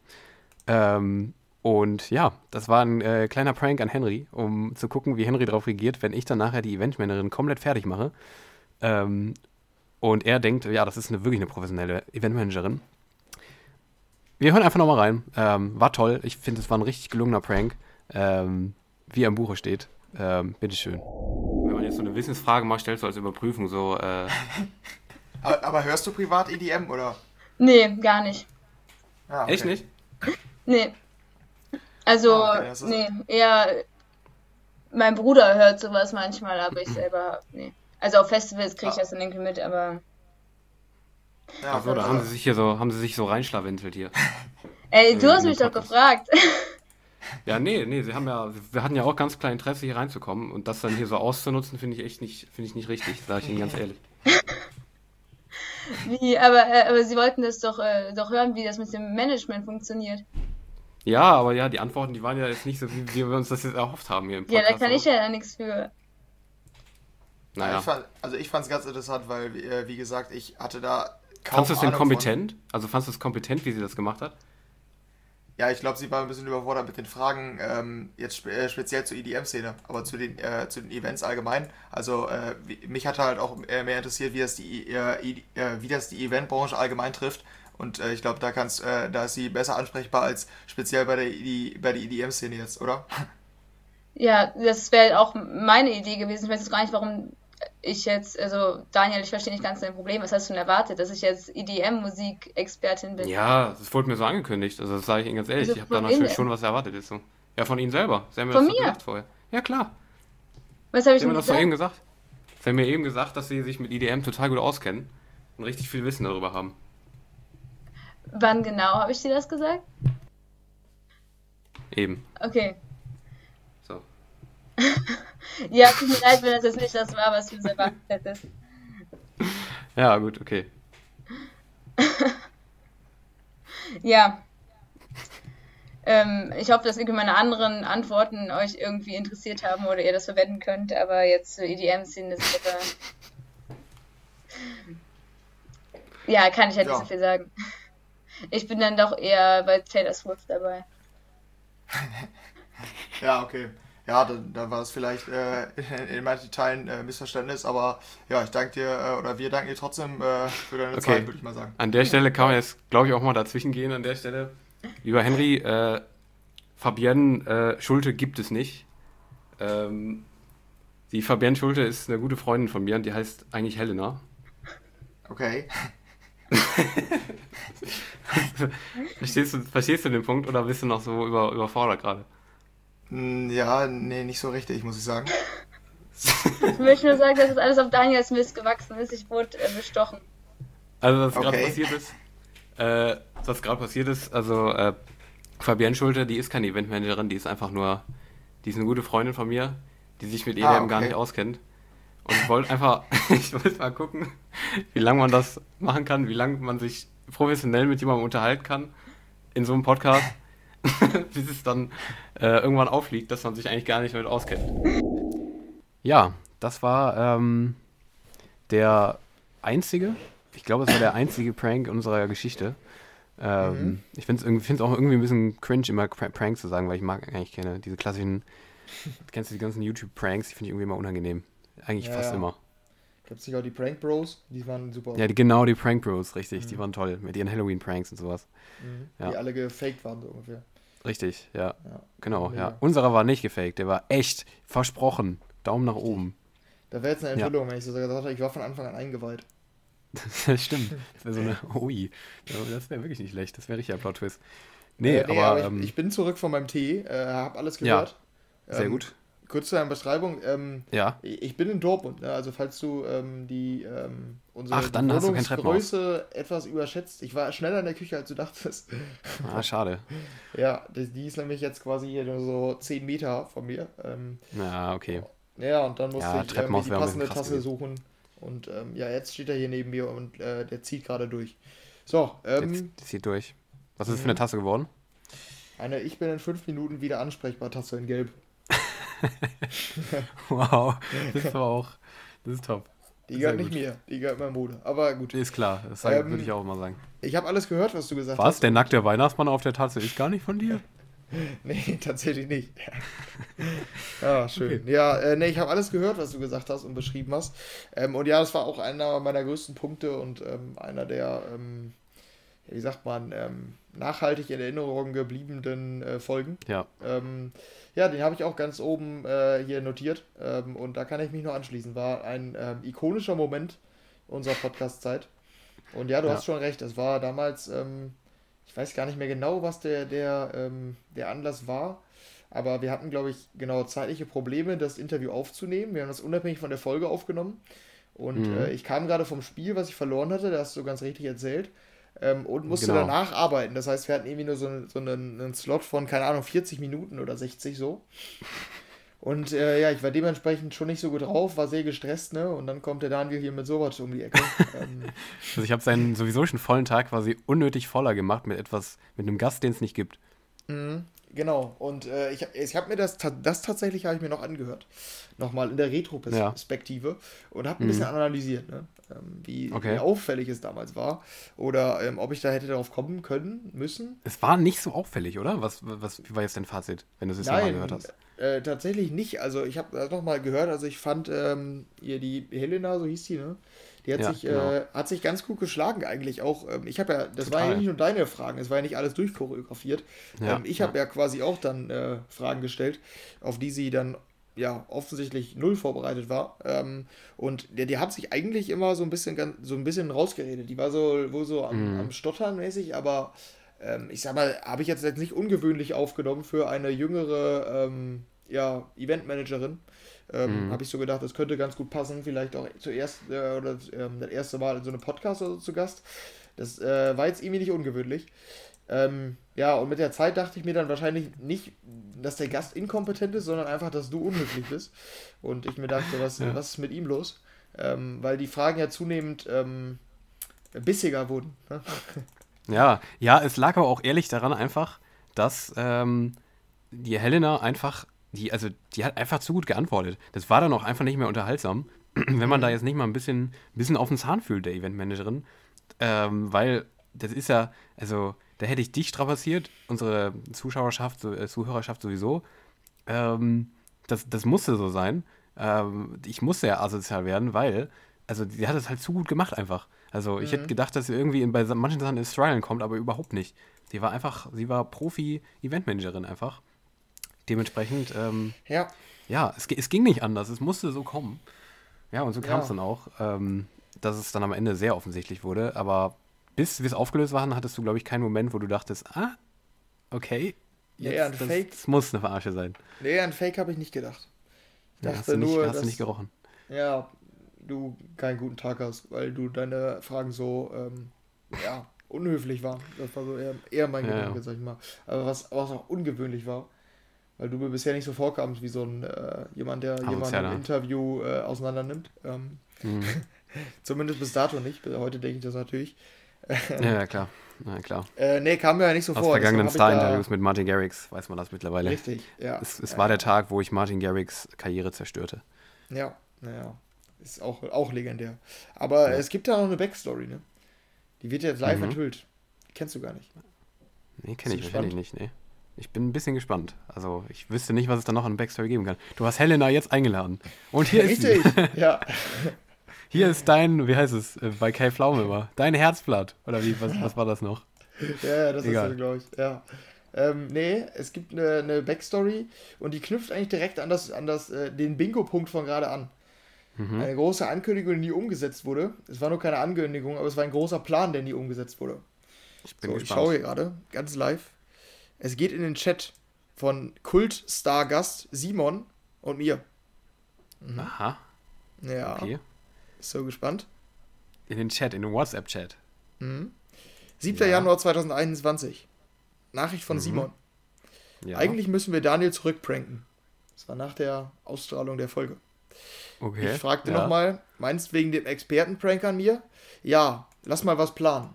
Ähm, und ja, das war ein äh, kleiner Prank an Henry, um zu gucken, wie Henry darauf reagiert, wenn ich dann nachher die Eventmanagerin komplett fertig mache. Ähm, und er denkt, ja, das ist eine, wirklich eine professionelle Eventmanagerin. Wir hören einfach nochmal rein. Ähm, war toll. Ich finde, es war ein richtig gelungener Prank. Ähm, wie er im Buche steht. Ähm, bitteschön. Wenn man jetzt so eine Wissensfrage mal stellt, so als Überprüfung, so. Äh aber, aber, hörst du privat EDM oder? Nee, gar nicht. Ah, okay. Echt nicht? Nee. Also, ah, okay, nee, eher. Mein Bruder hört sowas manchmal, aber ich selber, nee. Also auf Festivals kriege ich ah. das dann irgendwie mit, aber. Ja, Achso, da haben sie sich hier so, haben sie sich so reinschlawenzelt hier. Ey, du hast mich doch gefragt. Ja, nee, nee, sie haben ja, wir hatten ja auch ganz klar Interesse, hier reinzukommen und das dann hier so auszunutzen, finde ich echt nicht, finde ich nicht richtig, sage ich Ihnen ganz ehrlich. Wie, aber, äh, aber Sie wollten das doch, äh, doch hören, wie das mit dem Management funktioniert. Ja, aber ja, die Antworten, die waren ja jetzt nicht so, wie, wie wir uns das jetzt erhofft haben hier im Podcast. Ja, da kann ich ja nichts für. Naja. Ich fand, also ich fand es ganz interessant, weil, äh, wie gesagt, ich hatte da kaum Fandest du es denn kompetent? Von... Also fandest du es kompetent, wie sie das gemacht hat? Ja, ich glaube, sie war ein bisschen überfordert mit den Fragen, ähm, jetzt spe äh, speziell zur EDM-Szene, aber zu den, äh, zu den Events allgemein. Also äh, mich hat halt auch äh, mehr interessiert, wie das die, äh, äh, wie das die Eventbranche allgemein trifft. Und ich glaube, da kannst, da ist sie besser ansprechbar als speziell bei der, ED, bei der EDM-Szene jetzt, oder? Ja, das wäre auch meine Idee gewesen. Ich weiß jetzt gar nicht, warum ich jetzt, also Daniel, ich verstehe nicht ganz dein Problem. Was hast du denn erwartet, dass ich jetzt EDM-Musik-Expertin bin? Ja, das wurde mir so angekündigt. Also das sage ich Ihnen ganz ehrlich. Also ich habe da natürlich schon was erwartet. Jetzt so. Ja, von Ihnen selber. Sie haben mir von das mir? gesagt vorher. Ja, klar. Was habe ich Sie haben mir das doch eben gesagt. Sie haben mir eben gesagt, dass Sie sich mit EDM total gut auskennen und richtig viel Wissen darüber haben. Wann genau habe ich dir das gesagt? Eben. Okay. So. ja, tut mir leid, wenn das jetzt nicht das war, was du erwartet hättest. Ja, gut, okay. ja. Ähm, ich hoffe, dass irgendwie meine anderen Antworten euch irgendwie interessiert haben oder ihr das verwenden könnt, aber jetzt zur EDM-Szene ist aber. Ja, kann ich halt ja. nicht so viel sagen. Ich bin dann doch eher bei Taylor Swift dabei. ja, okay. Ja, dann, dann war es vielleicht äh, in manchen Teilen äh, Missverständnis, aber ja, ich danke dir äh, oder wir danken dir trotzdem äh, für deine okay. Zeit, würde ich mal sagen. An der Stelle kann man jetzt, glaube ich, auch mal dazwischen gehen. An der Stelle, lieber Henry, äh, Fabienne äh, Schulte gibt es nicht. Ähm, die Fabienne Schulte ist eine gute Freundin von mir und die heißt eigentlich Helena. Okay. verstehst, du, verstehst du den Punkt oder bist du noch so über, überfordert gerade? Hm, ja, nee, nicht so richtig, muss ich sagen. ich möchte nur sagen, dass es alles auf Daniels Mist gewachsen ist. Ich wurde äh, bestochen. Also, was okay. gerade passiert ist, äh, was gerade passiert ist, also äh, Fabienne Schulte, die ist keine Eventmanagerin, die ist einfach nur, die ist eine gute Freundin von mir, die sich mit EDM ah, okay. gar nicht auskennt. Und ich wollte einfach, ich wollte mal gucken, wie lange man das machen kann, wie lange man sich professionell mit jemandem unterhalten kann in so einem Podcast, bis es dann äh, irgendwann aufliegt, dass man sich eigentlich gar nicht damit auskennt. Ja, das war ähm, der einzige, ich glaube, es war der einzige Prank unserer Geschichte. Ähm, mhm. Ich finde es auch irgendwie ein bisschen cringe, immer Pranks zu sagen, weil ich mag eigentlich keine, diese klassischen, kennst du die ganzen YouTube-Pranks, die finde ich irgendwie immer unangenehm. Eigentlich ja, fast ja. immer. Gibt es nicht auch die Prank Bros? Die waren super. Ja, die, genau, die Prank Bros, richtig. Mhm. Die waren toll. Mit ihren Halloween-Pranks und sowas. Mhm. Ja. Die alle gefaked waren, so ungefähr. Richtig, ja. ja. Genau, ja. Unserer war nicht gefaked, der war echt versprochen. Daumen nach oben. Da wäre jetzt eine Enthüllung, wenn ich so gesagt hätte, ich war von Anfang an eingeweiht. Das stimmt. Das wäre so eine Ui. Das wäre wirklich nicht schlecht. Das wäre richtig ein Plot-Twist. Nee, äh, nee, aber. aber ich, ähm, ich, bin zurück von meinem Tee, äh, habe alles gehört. Ja, sehr ähm, gut kurz zu deiner Beschreibung. Ähm, ja. Ich bin in Dortmund, ne? also falls du ähm, die ähm, unsere Ach, dann Wohnungsgröße etwas überschätzt. Ich war schneller in der Küche, als du dachtest. Ah, schade. ja, die, die, ist nämlich jetzt quasi hier nur so 10 Meter von mir. Ähm, ja, okay. Ja, und dann musste ja, ich ähm, die passende Tasse gewesen. suchen. Und ähm, ja, jetzt steht er hier neben mir und äh, der zieht gerade durch. So, ähm, der zieht durch. Was ist das für eine mhm. Tasse geworden? Eine Ich bin in fünf Minuten wieder ansprechbar Tasse in Gelb. wow, das ist aber auch, das ist top. Die gehört nicht mir, die gehört meinem Bruder. Aber gut. Ist klar, das ähm, würde ich auch mal sagen. Ich habe alles gehört, was du gesagt was? hast. Was? Der nackte Weihnachtsmann auf der Tasse ist gar nicht von dir? nee, tatsächlich nicht. ja, schön. Okay. Ja, äh, nee, ich habe alles gehört, was du gesagt hast und beschrieben hast. Ähm, und ja, das war auch einer meiner größten Punkte und ähm, einer der, ähm, wie sagt man, ähm, nachhaltig in Erinnerung gebliebenen äh, Folgen. Ja. Ja, den habe ich auch ganz oben äh, hier notiert ähm, und da kann ich mich nur anschließen. War ein ähm, ikonischer Moment unserer Podcast-Zeit. Und ja, du ja. hast schon recht, es war damals, ähm, ich weiß gar nicht mehr genau, was der, der, ähm, der Anlass war, aber wir hatten, glaube ich, genau zeitliche Probleme, das Interview aufzunehmen. Wir haben das unabhängig von der Folge aufgenommen. Und mhm. äh, ich kam gerade vom Spiel, was ich verloren hatte, da hast du ganz richtig erzählt ähm, und musste genau. danach arbeiten. Das heißt, wir hatten irgendwie nur so, so einen, einen, Slot von, keine Ahnung, 40 Minuten oder 60 so. Und äh, ja, ich war dementsprechend schon nicht so gut drauf, war sehr gestresst, ne? Und dann kommt der Daniel hier mit sowas um die Ecke. ähm, also ich habe seinen sowieso schon vollen Tag quasi unnötig voller gemacht mit etwas, mit einem Gast, den es nicht gibt. Mhm. Genau, und äh, ich, ich habe mir das, das tatsächlich habe ich mir noch angehört. Nochmal in der Retro-Perspektive ja. und habe ein mhm. bisschen analysiert, ne? ähm, wie, okay. wie, auffällig es damals war. Oder ähm, ob ich da hätte darauf kommen können, müssen. Es war nicht so auffällig, oder? Was, was wie war jetzt dein Fazit, wenn du es jetzt nochmal gehört hast? Äh, tatsächlich nicht. Also ich habe das nochmal gehört, also ich fand ähm, ihr die Helena, so hieß die, ne? Die hat, ja, sich, genau. äh, hat sich ganz gut geschlagen eigentlich auch. Ähm, ich habe ja, das Total. waren ja nicht nur deine Fragen, es war ja nicht alles durchchoreografiert. Ja, ähm, ich habe ja. ja. quasi auch dann äh, Fragen gestellt, auf die sie dann ja offensichtlich null vorbereitet war. Ähm, und die, die hat sich eigentlich immer so ein bisschen so ein bisschen rausgeredet. Die war so wohl so am, mhm. am Stottern mäßig, aber ähm, ich sag mal, habe ich jetzt, jetzt nicht ungewöhnlich aufgenommen für eine jüngere ähm, ja, Eventmanagerin. Ähm, mhm. Habe ich so gedacht, das könnte ganz gut passen. Vielleicht auch zuerst äh, oder ähm, das erste Mal in so einem Podcast oder so zu Gast. Das äh, war jetzt irgendwie nicht ungewöhnlich. Ähm, ja, und mit der Zeit dachte ich mir dann wahrscheinlich nicht, dass der Gast inkompetent ist, sondern einfach, dass du unhöflich bist. Und ich mir dachte, was, ja. was ist mit ihm los? Ähm, weil die Fragen ja zunehmend ähm, bissiger wurden. Ne? Ja, ja, es lag aber auch ehrlich daran einfach, dass ähm, die Helena einfach, die, also die hat einfach zu gut geantwortet. Das war dann auch einfach nicht mehr unterhaltsam, wenn man da jetzt nicht mal ein bisschen, ein bisschen auf den Zahn fühlt, der Eventmanagerin. Ähm, weil das ist ja, also da hätte ich dich strapaziert, unsere Zuschauerschaft, äh, Zuhörerschaft sowieso. Ähm, das, das musste so sein. Ähm, ich musste ja asozial werden, weil, also die hat es halt zu gut gemacht einfach. Also ich mhm. hätte gedacht, dass sie irgendwie in, bei manchen Sachen ins Trialen kommt, aber überhaupt nicht. Sie war einfach, sie war Profi-Eventmanagerin einfach. Dementsprechend, ähm, ja, ja es, es, ging nicht anders. Es musste so kommen. Ja, und so kam es ja. dann auch, ähm, dass es dann am Ende sehr offensichtlich wurde. Aber bis wir es aufgelöst waren, hattest du, glaube ich, keinen Moment, wo du dachtest, ah, okay, jetzt, ja, ein das, Fake. Das muss eine Verarsche sein. Nee, an Fake habe ich nicht gedacht. Ich dachte ja, hast du nicht, nur, hast dass, du nicht gerochen. Ja, du keinen guten Tag hast, weil du deine Fragen so, ähm, ja, unhöflich waren. Das war so eher, eher mein ja, Gedanke, ja. sag ich mal. Aber was, was auch ungewöhnlich war, weil du mir bisher nicht so vorkamst wie so ein äh, jemand, der jemanden im Interview äh, auseinander nimmt. Ähm, mhm. Zumindest bis dato nicht. Heute denke ich das natürlich. ja, klar. Na klar. Äh, nee, kam mir ja nicht so Aus vor. Aus vergangenen Star-Interviews mit Martin Garrix weiß man das mittlerweile. Richtig, ja. Es, es ja. war der Tag, wo ich Martin Garrix Karriere zerstörte. Ja, naja. Ist auch, auch legendär. Aber ja. es gibt da noch eine Backstory, ne? Die wird jetzt live mhm. enthüllt. kennst du gar nicht. Nee, kenne ich wahrscheinlich nicht, nee. Ich bin ein bisschen gespannt. Also, ich wüsste nicht, was es da noch an Backstory geben kann. Du hast Helena jetzt eingeladen. Und hier ist sie. ja. Hier ist dein, wie heißt es, äh, bei Kai Pflaume immer, dein Herzblatt. Oder wie, was, was war das noch? Ja, ja das Egal. ist so, glaube ich. Ja. Ähm, nee, es gibt eine, eine, Backstory und die knüpft eigentlich direkt an, das, an das, äh, den Bingo-Punkt von gerade an. Mhm. Eine große Ankündigung, die nie umgesetzt wurde. Es war nur keine Ankündigung, aber es war ein großer Plan, der nie umgesetzt wurde. Ich bin so, gespannt. Ich schaue hier gerade, ganz live. Es geht in den Chat von Kult-Star-Gast Simon und mir. Mhm. Aha. Ja. Okay. So gespannt. In den Chat, in den WhatsApp-Chat. Mhm. 7. Ja. Januar 2021. Nachricht von mhm. Simon. Ja. Eigentlich müssen wir Daniel zurückpranken. Das war nach der Ausstrahlung der Folge. Okay. Ich fragte ja. nochmal, meinst du wegen dem Expertenprank an mir? Ja, lass mal was planen.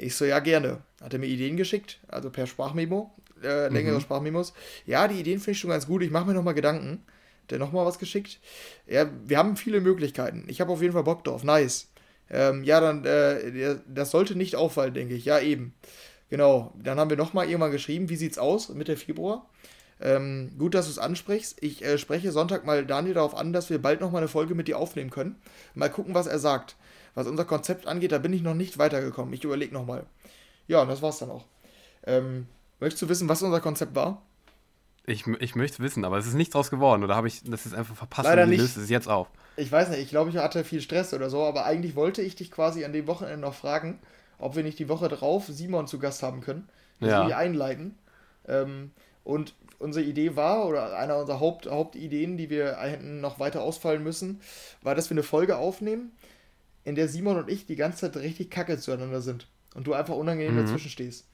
Ich so, ja, gerne. Hat er mir Ideen geschickt, also per Sprachmemo, äh, längere mhm. Sprachmemos. Ja, die Ideen finde ich schon ganz gut, ich mache mir nochmal Gedanken. Hat er nochmal was geschickt? Ja, wir haben viele Möglichkeiten. Ich habe auf jeden Fall Bock drauf, nice. Ähm, ja, dann, äh, das sollte nicht auffallen, denke ich. Ja, eben. Genau. Dann haben wir nochmal irgendwann geschrieben, wie sieht's aus Mitte Februar? Ähm, gut, dass du es ansprichst. Ich äh, spreche Sonntag mal Daniel darauf an, dass wir bald nochmal eine Folge mit dir aufnehmen können. Mal gucken, was er sagt. Was unser Konzept angeht, da bin ich noch nicht weitergekommen. Ich überlege nochmal. Ja, und das war's dann auch. Ähm, möchtest du wissen, was unser Konzept war? Ich, ich möchte wissen, aber es ist nichts draus geworden. Oder habe ich das ist einfach verpasst Leider und löst es jetzt auf? Ich weiß nicht, ich glaube, ich hatte viel Stress oder so, aber eigentlich wollte ich dich quasi an dem Wochenende noch fragen, ob wir nicht die Woche drauf Simon zu Gast haben können. Dass ja. wir die einleiten. Ähm, und unsere Idee war, oder einer unserer Haupt, Hauptideen, die wir hätten noch weiter ausfallen müssen, war, dass wir eine Folge aufnehmen, in der Simon und ich die ganze Zeit richtig kacke zueinander sind. Und du einfach unangenehm mhm. dazwischen stehst.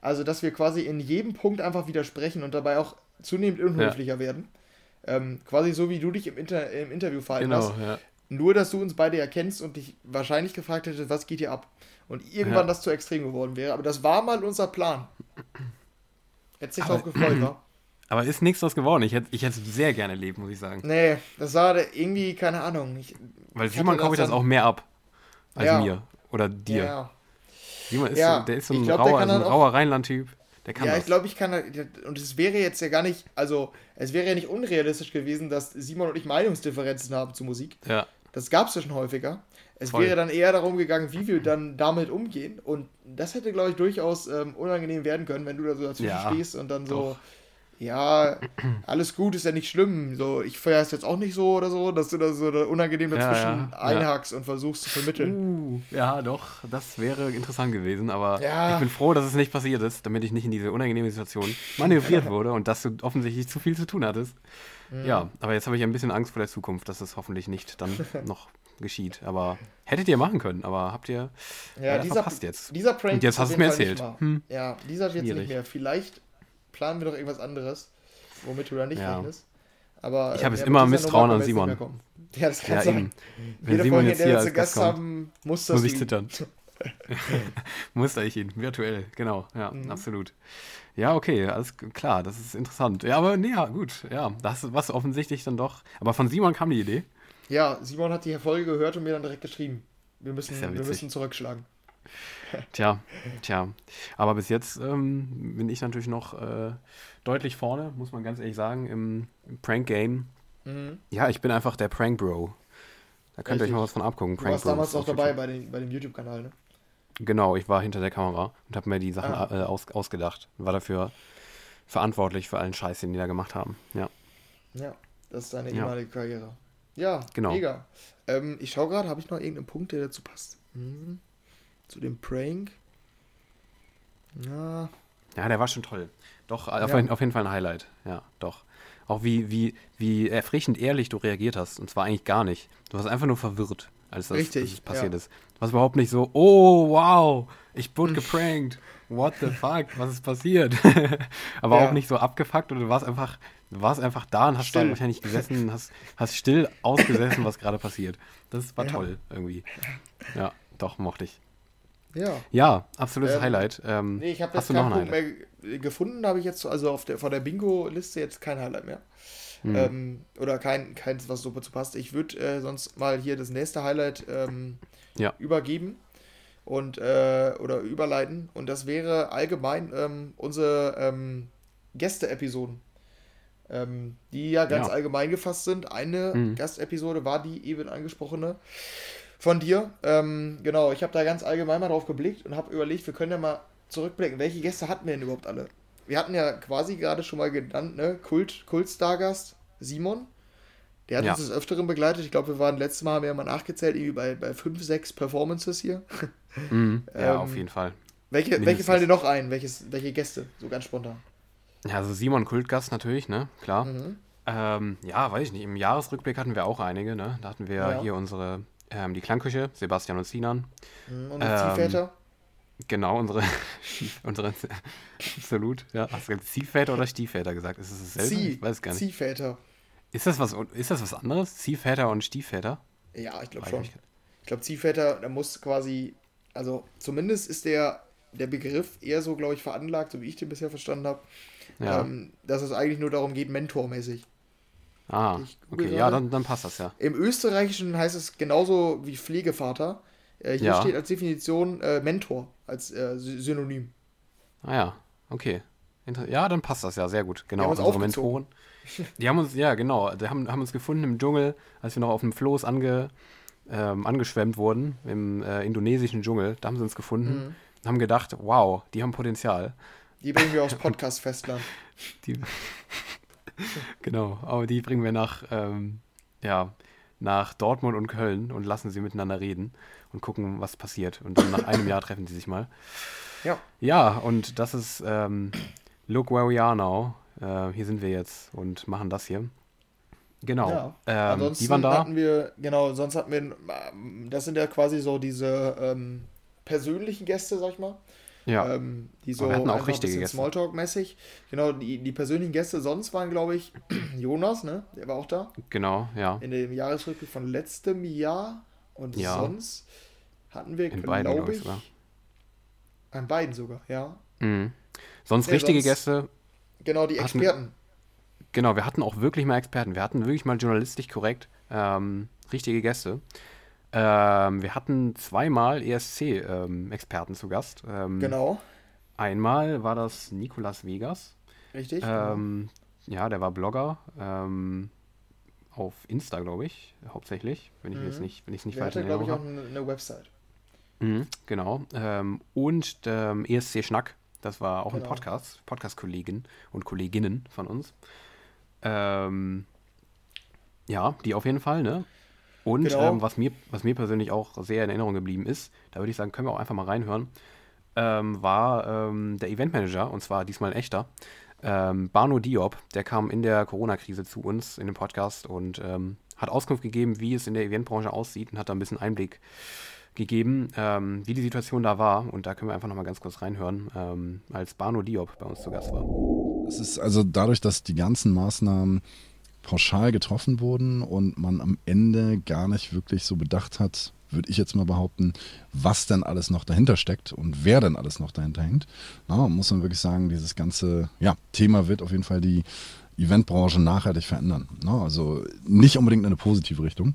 Also, dass wir quasi in jedem Punkt einfach widersprechen und dabei auch zunehmend unhöflicher ja. werden. Ähm, quasi so, wie du dich im, Inter im Interview verhalten genau, hast. Ja. Nur, dass du uns beide erkennst und dich wahrscheinlich gefragt hättest, was geht hier ab? Und irgendwann ja. das zu extrem geworden wäre. Aber das war mal unser Plan. Hätte sich drauf gefreut, wa? Aber ist nichts draus geworden. Ich hätte ich hätte es sehr gerne erlebt, muss ich sagen. Nee, das war irgendwie, keine Ahnung. Ich, Weil Simon kaufe ich das auch mehr ab als ja. mir oder dir. Ja. Simon ist, ja. der ist so ein, glaub, rauer, so ein rauer Rheinland-Typ. Der kann ja, das. ich glaube, ich kann. Und es wäre jetzt ja gar nicht. Also, es wäre ja nicht unrealistisch gewesen, dass Simon und ich Meinungsdifferenzen haben zu Musik. Ja. Das gab es ja schon häufiger. Es Voll. wäre dann eher darum gegangen, wie wir dann damit umgehen. Und das hätte, glaube ich, durchaus ähm, unangenehm werden können, wenn du da so dazwischen ja, stehst und dann so. Doch ja, alles gut, ist ja nicht schlimm. So, ich feiere es jetzt auch nicht so oder so, dass du da so unangenehm dazwischen ja, ja, einhackst ja. und versuchst zu vermitteln. Uh, ja, doch, das wäre interessant gewesen, aber ich bin froh, dass es nicht passiert ist, damit ich nicht in diese unangenehme Situation manövriert wurde und dass du offensichtlich zu viel zu tun hattest. Mhm. Ja, aber jetzt habe ich ein bisschen Angst vor der Zukunft, dass es hoffentlich nicht dann noch geschieht. Aber hättet ihr machen können, aber habt ihr ja, dieser, verpasst jetzt. Dieser Prank Und jetzt hast du es mir erzählt. Hm. Ja, dieser wird jetzt nicht mehr. Vielleicht planen wir doch irgendwas anderes, womit du da nicht ja. rechnest. Aber, ich habe äh, immer Misstrauen an Simon. Ja, das kann ja, sein. Eben. Wenn Jede Simon Folge, jetzt hier als Gast kommt, haben, muss das muss ich zittern. Muster ich ihn, virtuell, genau, ja, mhm. absolut. Ja, okay, alles klar, das ist interessant. Ja, aber nee, ja, gut, ja, das was offensichtlich dann doch. Aber von Simon kam die Idee. Ja, Simon hat die Folge gehört und mir dann direkt geschrieben. Wir müssen, ja wir müssen zurückschlagen. Tja, tja. Aber bis jetzt ähm, bin ich natürlich noch äh, deutlich vorne, muss man ganz ehrlich sagen, im, im Prank-Game. Mhm. Ja, ich bin einfach der Prank-Bro. Da könnt ihr euch mal was von abgucken. Du warst damals auch dabei bei, den, bei dem YouTube-Kanal, ne? Genau, ich war hinter der Kamera und habe mir die Sachen ah. äh, aus, ausgedacht. War dafür verantwortlich für allen Scheiß, den die da gemacht haben. Ja. Ja, das ist deine ehemalige ja. Karriere. Ja, genau. mega. Ähm, ich schaue gerade, habe ich noch irgendeinen Punkt, der dazu passt? Hm. Zu dem Prank. Ja. Ja, der war schon toll. Doch, ja. auf, auf, jeden Fall ein Highlight. Ja, doch. Auch wie, wie, wie erfrischend ehrlich du reagiert hast. Und zwar eigentlich gar nicht. Du warst einfach nur verwirrt, als das, Richtig, das passiert ja. ist. Du warst überhaupt nicht so, oh, wow, ich wurde geprankt. What the fuck, was ist passiert? Aber ja. auch nicht so abgefuckt oder du warst einfach, du warst einfach da und hast still. dann wahrscheinlich gesessen, hast, hast still ausgesessen, was gerade passiert. Das war toll irgendwie. Ja, doch, mochte ich. Ja. Ja, absolutes ähm, Highlight. Ähm, nee, ich habe jetzt keinen Punkt mehr gefunden, habe ich jetzt, also auf der, von der Bingo-Liste jetzt kein Highlight mehr. Mhm. Ähm, oder kein, keins, was super zu passt. Ich würde äh, sonst mal hier das nächste Highlight ähm, ja. übergeben und äh, oder überleiten. Und das wäre allgemein ähm, unsere ähm, Gäste-Episoden. Ähm, die ja ganz ja. allgemein gefasst sind. Eine mhm. Gastepisode war die eben angesprochene von dir. Ähm, genau, ich habe da ganz allgemein mal drauf geblickt und habe überlegt, wir können ja mal zurückblicken, welche Gäste hatten wir denn überhaupt alle? Wir hatten ja quasi gerade schon mal genannt, ne? Kult, Kult-Stargast Simon. Der hat ja. uns des Öfteren begleitet. Ich glaube, wir waren letztes Mal, haben wir ja mal nachgezählt, irgendwie bei, bei fünf, sechs Performances hier. Mhm. Ja, ähm, auf jeden Fall. Welche, welche fallen dir noch ein? Welches, welche Gäste? So ganz spontan. Ja, also Simon Kultgast natürlich, ne? Klar. Mhm. Ähm, ja, weiß ich nicht. Im Jahresrückblick hatten wir auch einige, ne? Da hatten wir ja. hier unsere ähm, die Klangküche, Sebastian und Sinan. Mhm, und die ähm, Ziehväter? Genau, unsere, unsere absolut, ja. Hast du Ziehväter oder Stiefväter gesagt? Ist es dasselbe? Zieh, ich weiß gar nicht. Ziehväter. Ist das was, ist das was anderes? Ziehväter und Stiefväter? Ja, ich glaube schon. Ich, ich glaube, Ziehväter, da muss quasi, also zumindest ist der, der Begriff eher so, glaube ich, veranlagt, so wie ich den bisher verstanden habe, ja. ähm, dass es eigentlich nur darum geht, mentormäßig. Ah, okay, ja, dann, dann passt das ja. Im Österreichischen heißt es genauso wie Pflegevater. Äh, hier ja. steht als Definition äh, Mentor, als äh, Synonym. Ah ja, okay. Inter ja, dann passt das ja sehr gut. Genau, unsere aufgezogen. Mentoren. Die haben uns, ja genau, die haben, haben uns gefunden im Dschungel, als wir noch auf dem Floß ange, ähm, angeschwemmt wurden, im äh, indonesischen Dschungel. Da haben sie uns gefunden mhm. und haben gedacht, wow, die haben Potenzial. Die bringen wir aufs Podcast-Festland. Die, genau, aber die bringen wir nach, ähm, ja, nach Dortmund und Köln und lassen sie miteinander reden und gucken, was passiert. Und dann nach einem Jahr treffen sie sich mal. Ja. Ja, und das ist ähm, Look Where We Are Now. Äh, hier sind wir jetzt und machen das hier. Genau. Ja. Ähm, Ansonsten die waren da. hatten wir, genau, sonst hatten wir, das sind ja quasi so diese ähm, persönlichen Gäste, sag ich mal. Ja. Ähm, die so wir hatten auch richtige Gäste. Smalltalk-mäßig. Genau, die, die persönlichen Gäste sonst waren, glaube ich, Jonas, ne? Der war auch da. Genau, ja. In dem Jahresrückblick von letztem Jahr. Und ja. sonst hatten wir, glaube ich. Sogar. An beiden sogar, ja. Mhm. Sonst ja, richtige sonst, Gäste. Genau, die Experten. Hatten, genau, wir hatten auch wirklich mal Experten. Wir hatten wirklich mal journalistisch korrekt ähm, richtige Gäste. Ähm, wir hatten zweimal ESC-Experten ähm, zu Gast. Ähm, genau. Einmal war das Nicolas Vegas. Richtig. Ähm, ja, der war Blogger. Ähm, auf Insta, glaube ich, hauptsächlich, wenn ich mhm. jetzt nicht, wenn ich nicht falsch erinnere. glaube ich, auch eine, eine Website. Mhm, genau. Ähm, und ESC Schnack, das war auch genau. ein Podcast, Podcast-Kollegen und Kolleginnen von uns. ja, die auf jeden Fall, ne? Und genau. ähm, was, mir, was mir persönlich auch sehr in Erinnerung geblieben ist, da würde ich sagen, können wir auch einfach mal reinhören, ähm, war ähm, der Eventmanager, und zwar diesmal ein echter, ähm, Barno Diop, der kam in der Corona-Krise zu uns in den Podcast und ähm, hat Auskunft gegeben, wie es in der Eventbranche aussieht und hat da ein bisschen Einblick gegeben, ähm, wie die Situation da war. Und da können wir einfach nochmal ganz kurz reinhören, ähm, als Bano Diop bei uns zu Gast war. Es ist also dadurch, dass die ganzen Maßnahmen pauschal getroffen wurden und man am Ende gar nicht wirklich so bedacht hat, würde ich jetzt mal behaupten, was denn alles noch dahinter steckt und wer denn alles noch dahinter hängt. Na, muss man wirklich sagen, dieses ganze ja, Thema wird auf jeden Fall die Eventbranche nachhaltig verändern. Na, also nicht unbedingt in eine positive Richtung.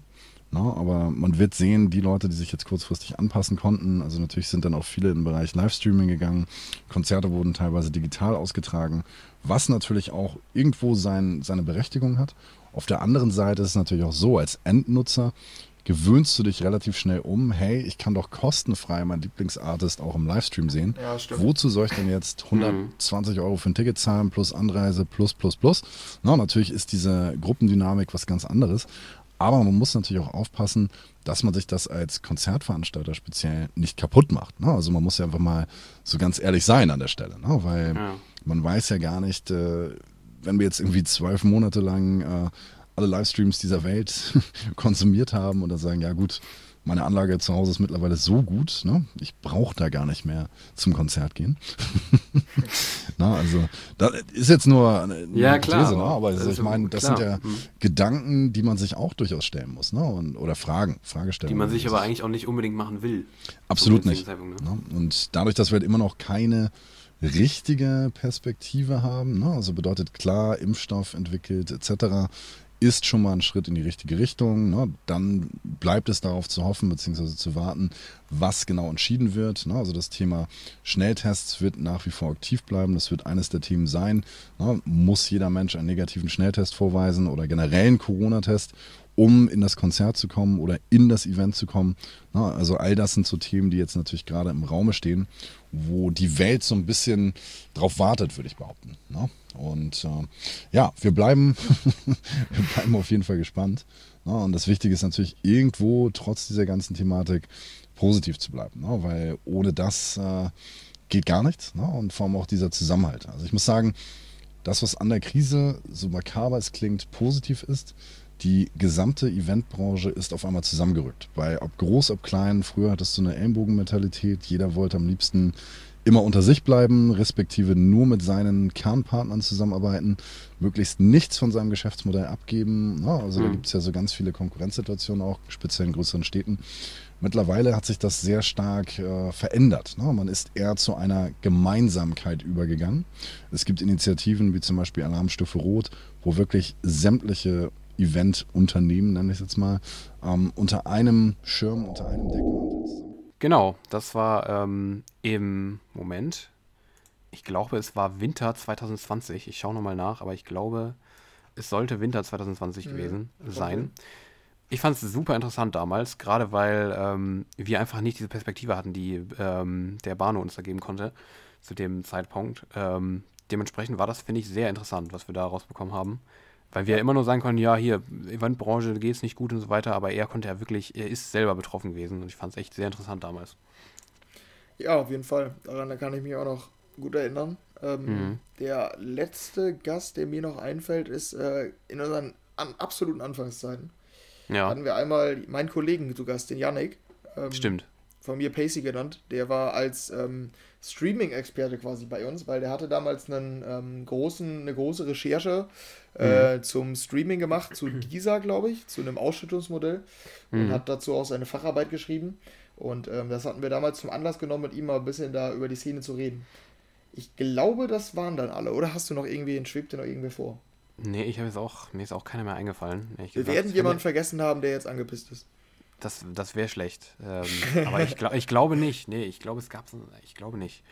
Na, aber man wird sehen, die Leute, die sich jetzt kurzfristig anpassen konnten, also natürlich sind dann auch viele im Bereich Livestreaming gegangen, Konzerte wurden teilweise digital ausgetragen, was natürlich auch irgendwo sein, seine Berechtigung hat. Auf der anderen Seite ist es natürlich auch so, als Endnutzer gewöhnst du dich relativ schnell um, hey, ich kann doch kostenfrei meinen Lieblingsartist auch im Livestream sehen. Ja, Wozu soll ich denn jetzt 120 mhm. Euro für ein Ticket zahlen, plus Anreise, plus, plus, plus? Na, natürlich ist diese Gruppendynamik was ganz anderes. Aber man muss natürlich auch aufpassen, dass man sich das als Konzertveranstalter speziell nicht kaputt macht. Ne? Also man muss ja einfach mal so ganz ehrlich sein an der Stelle, ne? weil ja. man weiß ja gar nicht, äh, wenn wir jetzt irgendwie zwölf Monate lang äh, alle Livestreams dieser Welt konsumiert haben und dann sagen, ja gut, meine Anlage zu Hause ist mittlerweile so gut, ne? ich brauche da gar nicht mehr zum Konzert gehen. Na, also, das ist jetzt nur eine ja, klar, These, ne? aber also, ich meine, das klar. sind ja hm. Gedanken, die man sich auch durchaus stellen muss, ne? Und, oder Fragen, Fragestellungen. Die man sich aber eigentlich auch nicht unbedingt machen will. Absolut nicht. Ne? ne? Und dadurch, dass wir halt immer noch keine richtige Perspektive haben, ne? also bedeutet klar, Impfstoff entwickelt etc., ist schon mal ein Schritt in die richtige Richtung. Ne? Dann bleibt es darauf zu hoffen bzw. zu warten, was genau entschieden wird. Ne? Also das Thema Schnelltests wird nach wie vor aktiv bleiben. Das wird eines der Themen sein. Ne? Muss jeder Mensch einen negativen Schnelltest vorweisen oder generell einen Corona-Test, um in das Konzert zu kommen oder in das Event zu kommen? Ne? Also all das sind so Themen, die jetzt natürlich gerade im Raume stehen, wo die Welt so ein bisschen drauf wartet, würde ich behaupten. Ne? Und äh, ja, wir bleiben, wir bleiben auf jeden Fall gespannt. Ne? Und das Wichtige ist natürlich irgendwo, trotz dieser ganzen Thematik, positiv zu bleiben. Weil ohne das äh, geht gar nichts. Und vor allem auch dieser Zusammenhalt. Also ich muss sagen, das, was an der Krise, so makaber es klingt, positiv ist, die gesamte Eventbranche ist auf einmal zusammengerückt. Weil ob groß, ob klein, früher hattest du eine Ellenbogenmentalität, jeder wollte am liebsten immer unter sich bleiben, respektive nur mit seinen Kernpartnern zusammenarbeiten, möglichst nichts von seinem Geschäftsmodell abgeben. Ja, also mhm. da gibt es ja so ganz viele Konkurrenzsituationen auch, speziell in größeren Städten. Mittlerweile hat sich das sehr stark äh, verändert. Ne? Man ist eher zu einer Gemeinsamkeit übergegangen. Es gibt Initiativen wie zum Beispiel Alarmstufe Rot, wo wirklich sämtliche Eventunternehmen, nenne ich es jetzt mal, ähm, unter einem Schirm, unter einem Deckmantel. Genau, das war ähm, im Moment. Ich glaube, es war Winter 2020. Ich schaue nochmal nach, aber ich glaube, es sollte Winter 2020 mhm. gewesen sein. Ich fand es super interessant damals, gerade weil ähm, wir einfach nicht diese Perspektive hatten, die ähm, der Bano uns da geben konnte zu dem Zeitpunkt. Ähm, dementsprechend war das, finde ich, sehr interessant, was wir da rausbekommen haben. Weil wir ja immer nur sagen konnten, ja, hier, Eventbranche geht es nicht gut und so weiter, aber er konnte ja wirklich, er ist selber betroffen gewesen und ich fand es echt sehr interessant damals. Ja, auf jeden Fall. Daran kann ich mich auch noch gut erinnern. Ähm, mhm. Der letzte Gast, der mir noch einfällt, ist äh, in unseren an, absoluten Anfangszeiten. Ja. Hatten wir einmal meinen Kollegen zu Gast, den Yannick. Ähm, Stimmt. Von mir Pacey genannt. Der war als ähm, Streaming-Experte quasi bei uns, weil der hatte damals einen ähm, großen, eine große Recherche äh, mhm. zum Streaming gemacht, zu Giza, glaube ich, zu einem Ausschüttungsmodell und mhm. hat dazu auch seine Facharbeit geschrieben. Und ähm, das hatten wir damals zum Anlass genommen, mit ihm mal ein bisschen da über die Szene zu reden. Ich glaube, das waren dann alle. Oder hast du noch irgendwie, schwebt dir noch irgendwie vor? Nee, ich habe jetzt auch, mir ist auch keiner mehr eingefallen. Wir werden jemanden vergessen haben, der jetzt angepisst ist. Das, das wäre schlecht. Ähm, aber ich, glaub, ich glaube nicht. Nee, ich glaube, es gab Ich glaube nicht.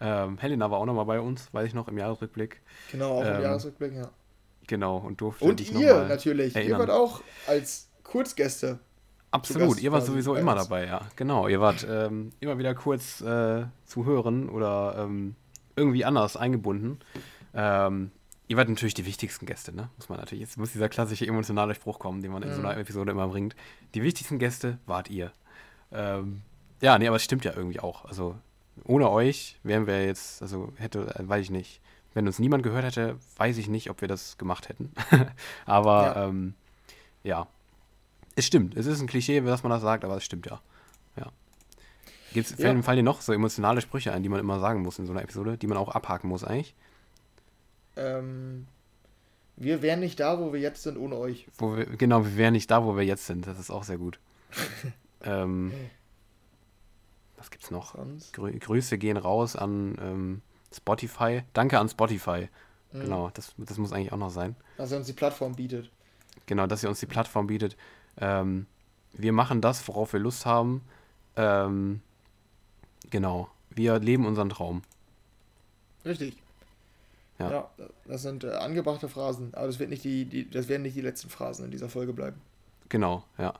Ähm, Helena war auch noch mal bei uns, weiß ich noch, im Jahresrückblick. Genau, auch im ähm, Jahresrückblick, ja. Genau, und durfte Und ihr natürlich. Erinnern. Ihr wart auch als Kurzgäste. Absolut, ihr wart sowieso immer dabei, ja. Genau, ihr wart ähm, immer wieder kurz äh, zu hören oder ähm, irgendwie anders eingebunden. Ähm, Ihr wart natürlich die wichtigsten Gäste, ne? Muss man natürlich. Jetzt muss dieser klassische emotionale Spruch kommen, den man in so einer mhm. Episode immer bringt. Die wichtigsten Gäste wart ihr. Ähm, ja, nee, aber es stimmt ja irgendwie auch. Also, ohne euch wären wir jetzt, also hätte, äh, weiß ich nicht. Wenn uns niemand gehört hätte, weiß ich nicht, ob wir das gemacht hätten. aber ja. Ähm, ja. Es stimmt. Es ist ein Klischee, dass man das sagt, aber es stimmt ja. Ja. Gibt's, ja. fallen dir noch so emotionale Sprüche ein, die man immer sagen muss in so einer Episode, die man auch abhaken muss eigentlich? Ähm, wir wären nicht da, wo wir jetzt sind, ohne euch. Wo wir, genau, wir wären nicht da, wo wir jetzt sind. Das ist auch sehr gut. ähm, was gibt's noch? Grü Grüße gehen raus an ähm, Spotify. Danke an Spotify. Mhm. Genau, das, das muss eigentlich auch noch sein. Dass er uns die Plattform bietet. Genau, dass ihr uns die Plattform bietet. Ähm, wir machen das, worauf wir Lust haben. Ähm, genau, wir leben unseren Traum. Richtig. Ja. ja das sind äh, angebrachte Phrasen, aber das, wird nicht die, die, das werden nicht die letzten Phrasen in dieser Folge bleiben. Genau, ja.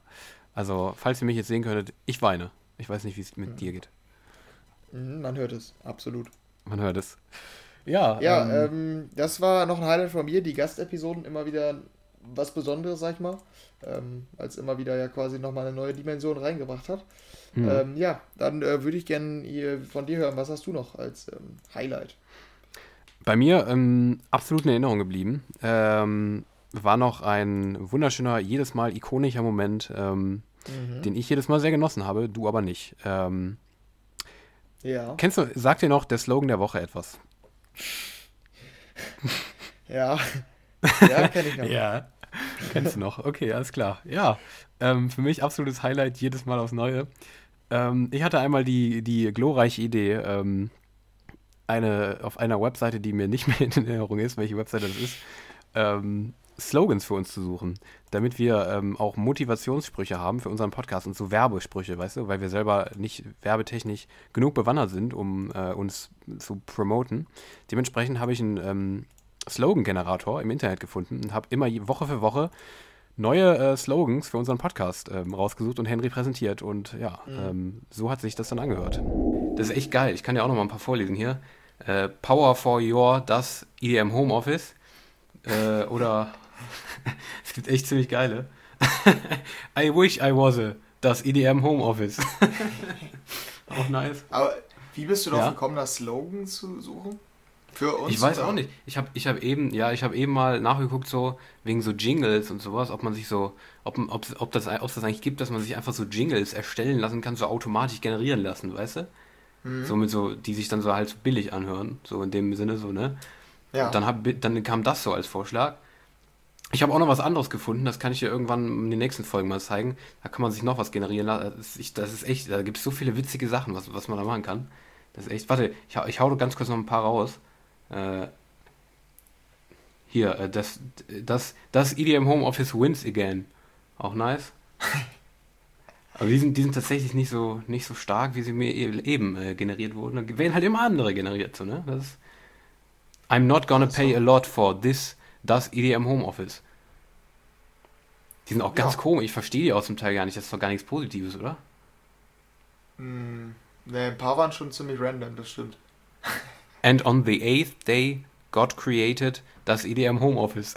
Also, falls ihr mich jetzt sehen könntet, ich weine. Ich weiß nicht, wie es mit mhm. dir geht. Mhm, man hört es, absolut. Man hört es. Ja, ja ähm, ähm, das war noch ein Highlight von mir. Die Gastepisoden immer wieder was Besonderes, sag ich mal. Ähm, als immer wieder ja quasi nochmal eine neue Dimension reingebracht hat. Mhm. Ähm, ja, dann äh, würde ich gerne von dir hören. Was hast du noch als ähm, Highlight? Bei mir ähm, absolut in Erinnerung geblieben. Ähm, war noch ein wunderschöner, jedes Mal ikonischer Moment, ähm, mhm. den ich jedes Mal sehr genossen habe, du aber nicht. Ähm, ja. Kennst du, sagt dir noch der Slogan der Woche etwas? ja. Ja, kenne ich noch. ja. Kennst du noch? Okay, alles klar. Ja, ähm, für mich absolutes Highlight jedes Mal aufs Neue. Ähm, ich hatte einmal die, die glorreiche Idee, eine, auf einer Webseite, die mir nicht mehr in Erinnerung ist, welche Webseite das ist, ähm, Slogans für uns zu suchen, damit wir ähm, auch Motivationssprüche haben für unseren Podcast und so Werbesprüche, weißt du, weil wir selber nicht werbetechnisch genug bewandert sind, um äh, uns zu promoten. Dementsprechend habe ich einen ähm, Slogan-Generator im Internet gefunden und habe immer Woche für Woche neue äh, Slogans für unseren Podcast ähm, rausgesucht und Henry präsentiert. Und ja, mhm. ähm, so hat sich das dann angehört. Das ist echt geil. Ich kann ja auch noch mal ein paar vorlesen hier. Äh, Power for Your, das EDM Homeoffice. Äh, oder es gibt echt ziemlich geile. I wish I was a, das EDM Homeoffice. auch nice. Aber wie bist du darauf ja? gekommen, das Slogan zu suchen? Für uns? Ich weiß oder? auch nicht. Ich habe ich hab eben, ja, ich habe eben mal nachgeguckt, so wegen so Jingles und sowas, ob man sich so, ob, ob, ob, das, ob das eigentlich gibt, dass man sich einfach so Jingles erstellen lassen kann, so automatisch generieren lassen, weißt du? Mhm. So mit so, die sich dann so halt billig anhören, so in dem Sinne, so, ne? Ja. Und dann, hab, dann kam das so als Vorschlag. Ich habe auch noch was anderes gefunden, das kann ich dir irgendwann in den nächsten Folgen mal zeigen. Da kann man sich noch was generieren lassen. Das ist echt, da gibt es so viele witzige Sachen, was, was man da machen kann. Das ist echt, warte, ich, ich hau ganz kurz noch ein paar raus. Äh, hier, äh, das, das, das EDM Home Office wins again. Auch nice. Aber die sind, die sind tatsächlich nicht so, nicht so stark, wie sie mir e-, eben äh, generiert wurden. Da werden halt immer andere generiert, so, ne? Das ist, I'm not gonna pay a lot for this, das EDM Home Office. Die sind auch ganz ja. komisch. Ich verstehe die aus dem Teil gar nicht. Das ist doch gar nichts Positives, oder? Mm, ne, ein paar waren schon ziemlich random, das stimmt. And on the eighth day, God created das EDM Homeoffice.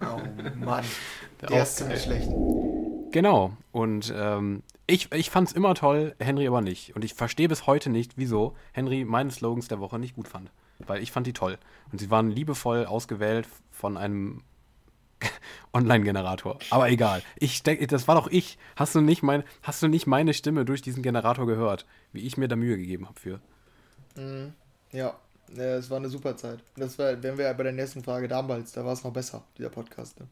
oh Mann, der, der ist ziemlich schlecht. Genau, und ähm, ich, ich fand es immer toll, Henry aber nicht. Und ich verstehe bis heute nicht, wieso Henry meine Slogans der Woche nicht gut fand. Weil ich fand die toll. Und sie waren liebevoll ausgewählt von einem Online-Generator. Aber egal. Ich denke, das war doch ich. Hast du nicht mein, hast du nicht meine Stimme durch diesen Generator gehört, wie ich mir da Mühe gegeben habe für? Mhm. Ja, ja, es war eine super Zeit. Das war, wenn wir bei der nächsten Frage damals, da war es noch besser, dieser Podcast. Ne?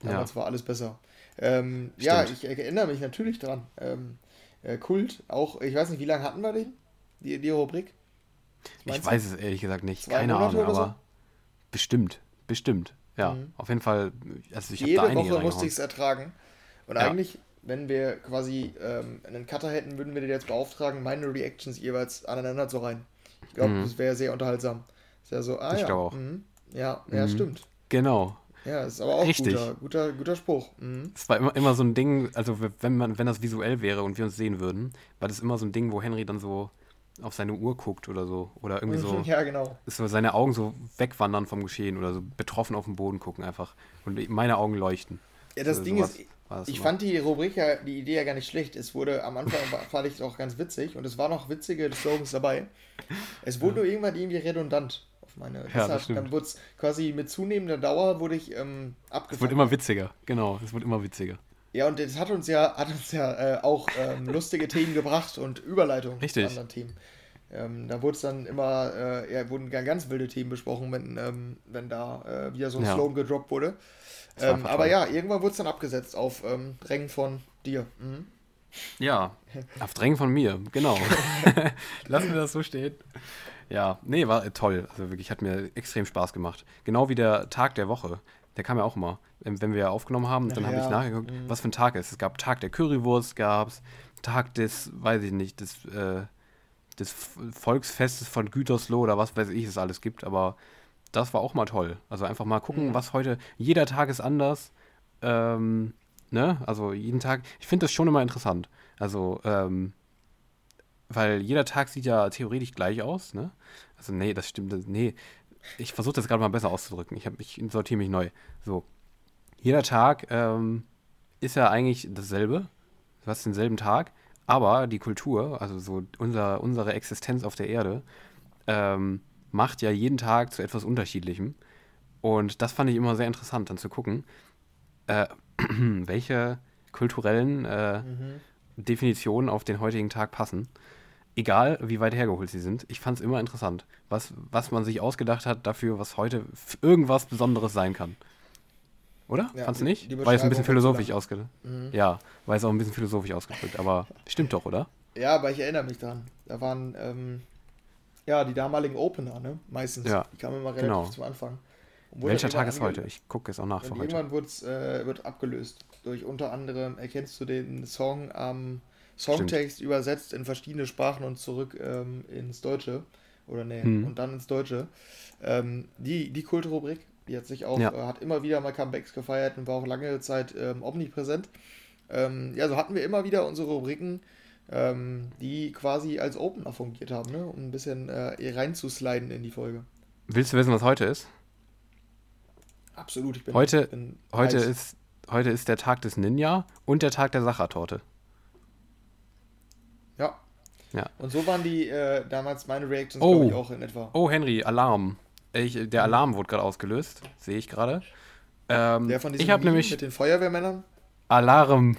Damals ja. war alles besser. Ähm, ja, ich erinnere mich natürlich dran. Ähm, äh, Kult, auch, ich weiß nicht, wie lange hatten wir den? Die, die Rubrik? Ich weiß es ehrlich gesagt nicht. Keine Monate Ahnung, aber so? bestimmt, bestimmt. Ja, mhm. auf jeden Fall. Also ich Jede da Woche musste ich es ertragen. Und ja. eigentlich, wenn wir quasi ähm, einen Cutter hätten, würden wir den jetzt beauftragen, meine Reactions jeweils aneinander zu rein. Ich glaube, mhm. das wäre sehr unterhaltsam. Ist ja so, ah ich ja. Auch. Mhm. Ja, ja, mhm. stimmt. Genau. Ja, ist aber auch Richtig. guter, guter, guter Spruch. Mhm. Es war immer, immer so ein Ding, also wenn man, wenn das visuell wäre und wir uns sehen würden, war das immer so ein Ding, wo Henry dann so auf seine Uhr guckt oder so. Oder irgendwie so. Ja, genau. Ist so seine Augen so wegwandern vom Geschehen oder so betroffen auf den Boden gucken einfach. Und meine Augen leuchten. Ja, das also Ding ist, ich fand die Rubrik ja, die Idee ja gar nicht schlecht. Es wurde am Anfang fand ich es auch ganz witzig und es waren auch witzige Slogans dabei. Es wurde nur irgendwann irgendwie redundant meine. Ja, Deshalb, dann wurde es quasi mit zunehmender Dauer wurde ich ähm, abgefangen. Es wurde immer witziger, genau. Es wurde immer witziger. Ja, und das hat uns ja, hat uns ja äh, auch ähm, lustige Themen gebracht und Überleitungen Richtig. zu anderen Themen. Ähm, da wurde es dann immer, äh, ja, wurden ganz wilde Themen besprochen, wenn, ähm, wenn da äh, wieder so ein ja. Slogan gedroppt wurde. Ähm, aber ja, irgendwann wurde es dann abgesetzt auf ähm, Drängen von dir. Mhm. Ja, auf Drängen von mir, genau. Lassen wir das so stehen. Ja, nee, war toll. Also wirklich, hat mir extrem Spaß gemacht. Genau wie der Tag der Woche. Der kam ja auch immer. Wenn wir aufgenommen haben, dann ja, habe ich nachgeguckt, mhm. was für ein Tag es ist. Es gab Tag der Currywurst, gab es Tag des, weiß ich nicht, des, äh, des Volksfestes von Gütersloh oder was weiß ich, es alles gibt. Aber das war auch mal toll. Also einfach mal gucken, mhm. was heute, jeder Tag ist anders. Ähm, ne? Also jeden Tag, ich finde das schon immer interessant. Also, ähm, weil jeder Tag sieht ja theoretisch gleich aus, ne? Also, nee, das stimmt, nee. Ich versuche das gerade mal besser auszudrücken. Ich, ich sortiere mich neu. So. Jeder Tag ähm, ist ja eigentlich dasselbe. Du hast denselben Tag, aber die Kultur, also so unser, unsere Existenz auf der Erde, ähm, macht ja jeden Tag zu etwas Unterschiedlichem. Und das fand ich immer sehr interessant, dann zu gucken, äh, welche kulturellen äh, mhm. Definitionen auf den heutigen Tag passen. Egal, wie weit hergeholt sie sind. Ich fand es immer interessant, was, was man sich ausgedacht hat dafür, was heute irgendwas Besonderes sein kann. Oder? Ja, Fandst du nicht? War jetzt ein bisschen philosophisch ausgedrückt. Mhm. Ja, war jetzt auch ein bisschen philosophisch ausgedrückt, aber stimmt doch, oder? Ja, aber ich erinnere mich dran. Da waren ähm, ja die damaligen Opener, ne? Meistens. Ja, die kamen immer relativ genau. zum Anfang. Welcher Tag ist heute? Ich gucke es auch nach für heute. Irgendwann äh, wird abgelöst. Durch unter anderem erkennst du den Song am Songtext Stimmt. übersetzt in verschiedene Sprachen und zurück ähm, ins Deutsche. Oder nee, hm. und dann ins Deutsche. Ähm, die, die Kultrubrik, die hat sich auch, ja. äh, hat immer wieder mal Comebacks gefeiert und war auch lange Zeit ähm, omnipräsent. Ähm, ja, so hatten wir immer wieder unsere Rubriken, ähm, die quasi als Opener fungiert haben, ne? um ein bisschen äh, reinzusliden in die Folge. Willst du wissen, was heute ist? Absolut, ich bin heute, bin heute, ist, heute ist der Tag des Ninja und der Tag der Sachertorte. Ja. Und so waren die äh, damals meine Reactions, oh. glaube ich, auch in etwa. Oh, Henry, Alarm. Ich, der mhm. Alarm wurde gerade ausgelöst, sehe ich gerade. Ähm, der von diesem ich habe nämlich mit den Feuerwehrmännern? Alarm.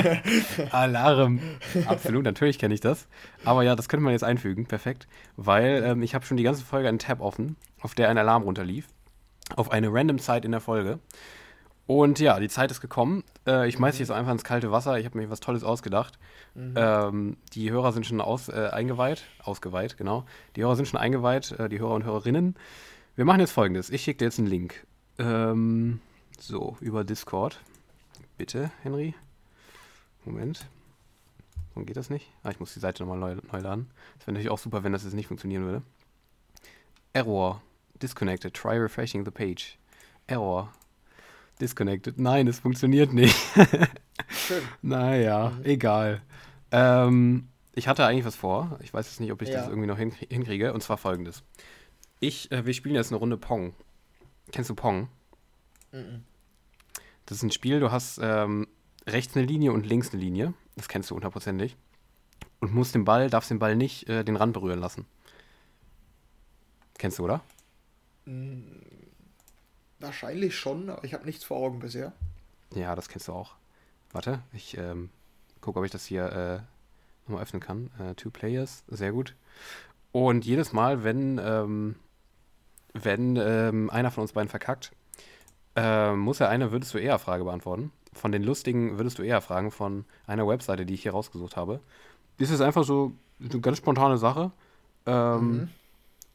Alarm. Absolut, natürlich kenne ich das. Aber ja, das könnte man jetzt einfügen, perfekt. Weil ähm, ich habe schon die ganze Folge einen Tab offen, auf der ein Alarm runterlief auf eine random Zeit in der Folge. Und ja, die Zeit ist gekommen. Äh, ich mhm. jetzt einfach ins kalte Wasser. Ich habe mir was Tolles ausgedacht. Mhm. Ähm, die Hörer sind schon aus, äh, eingeweiht. Ausgeweiht, genau. Die Hörer sind schon eingeweiht, äh, die Hörer und Hörerinnen. Wir machen jetzt folgendes. Ich schicke dir jetzt einen Link. Ähm, so, über Discord. Bitte, Henry. Moment. Warum geht das nicht? Ah, ich muss die Seite nochmal neu, neu laden. Das wäre natürlich auch super, wenn das jetzt nicht funktionieren würde. Error. Disconnected. Try refreshing the page. Error. Disconnected. Nein, es funktioniert nicht. Schön. Naja, mhm. egal. Ähm, ich hatte eigentlich was vor. Ich weiß jetzt nicht, ob ich ja. das irgendwie noch hinkriege. Und zwar folgendes. Ich, äh, wir spielen jetzt eine Runde Pong. Kennst du Pong? Mhm. Das ist ein Spiel, du hast ähm, rechts eine Linie und links eine Linie. Das kennst du hundertprozentig. Und musst den Ball, darfst den Ball nicht äh, den Rand berühren lassen. Kennst du, oder? Hm, wahrscheinlich schon, aber ich habe nichts vor Augen bisher. Ja, das kennst du auch. Warte, ich ähm, gucke, ob ich das hier äh, nochmal öffnen kann. Äh, two Players, sehr gut. Und jedes Mal, wenn, ähm, wenn ähm, einer von uns beiden verkackt, äh, muss er eine Würdest du eher Frage beantworten. Von den lustigen Würdest du eher Fragen von einer Webseite, die ich hier rausgesucht habe. Das ist einfach so eine ganz spontane Sache. Ähm, mhm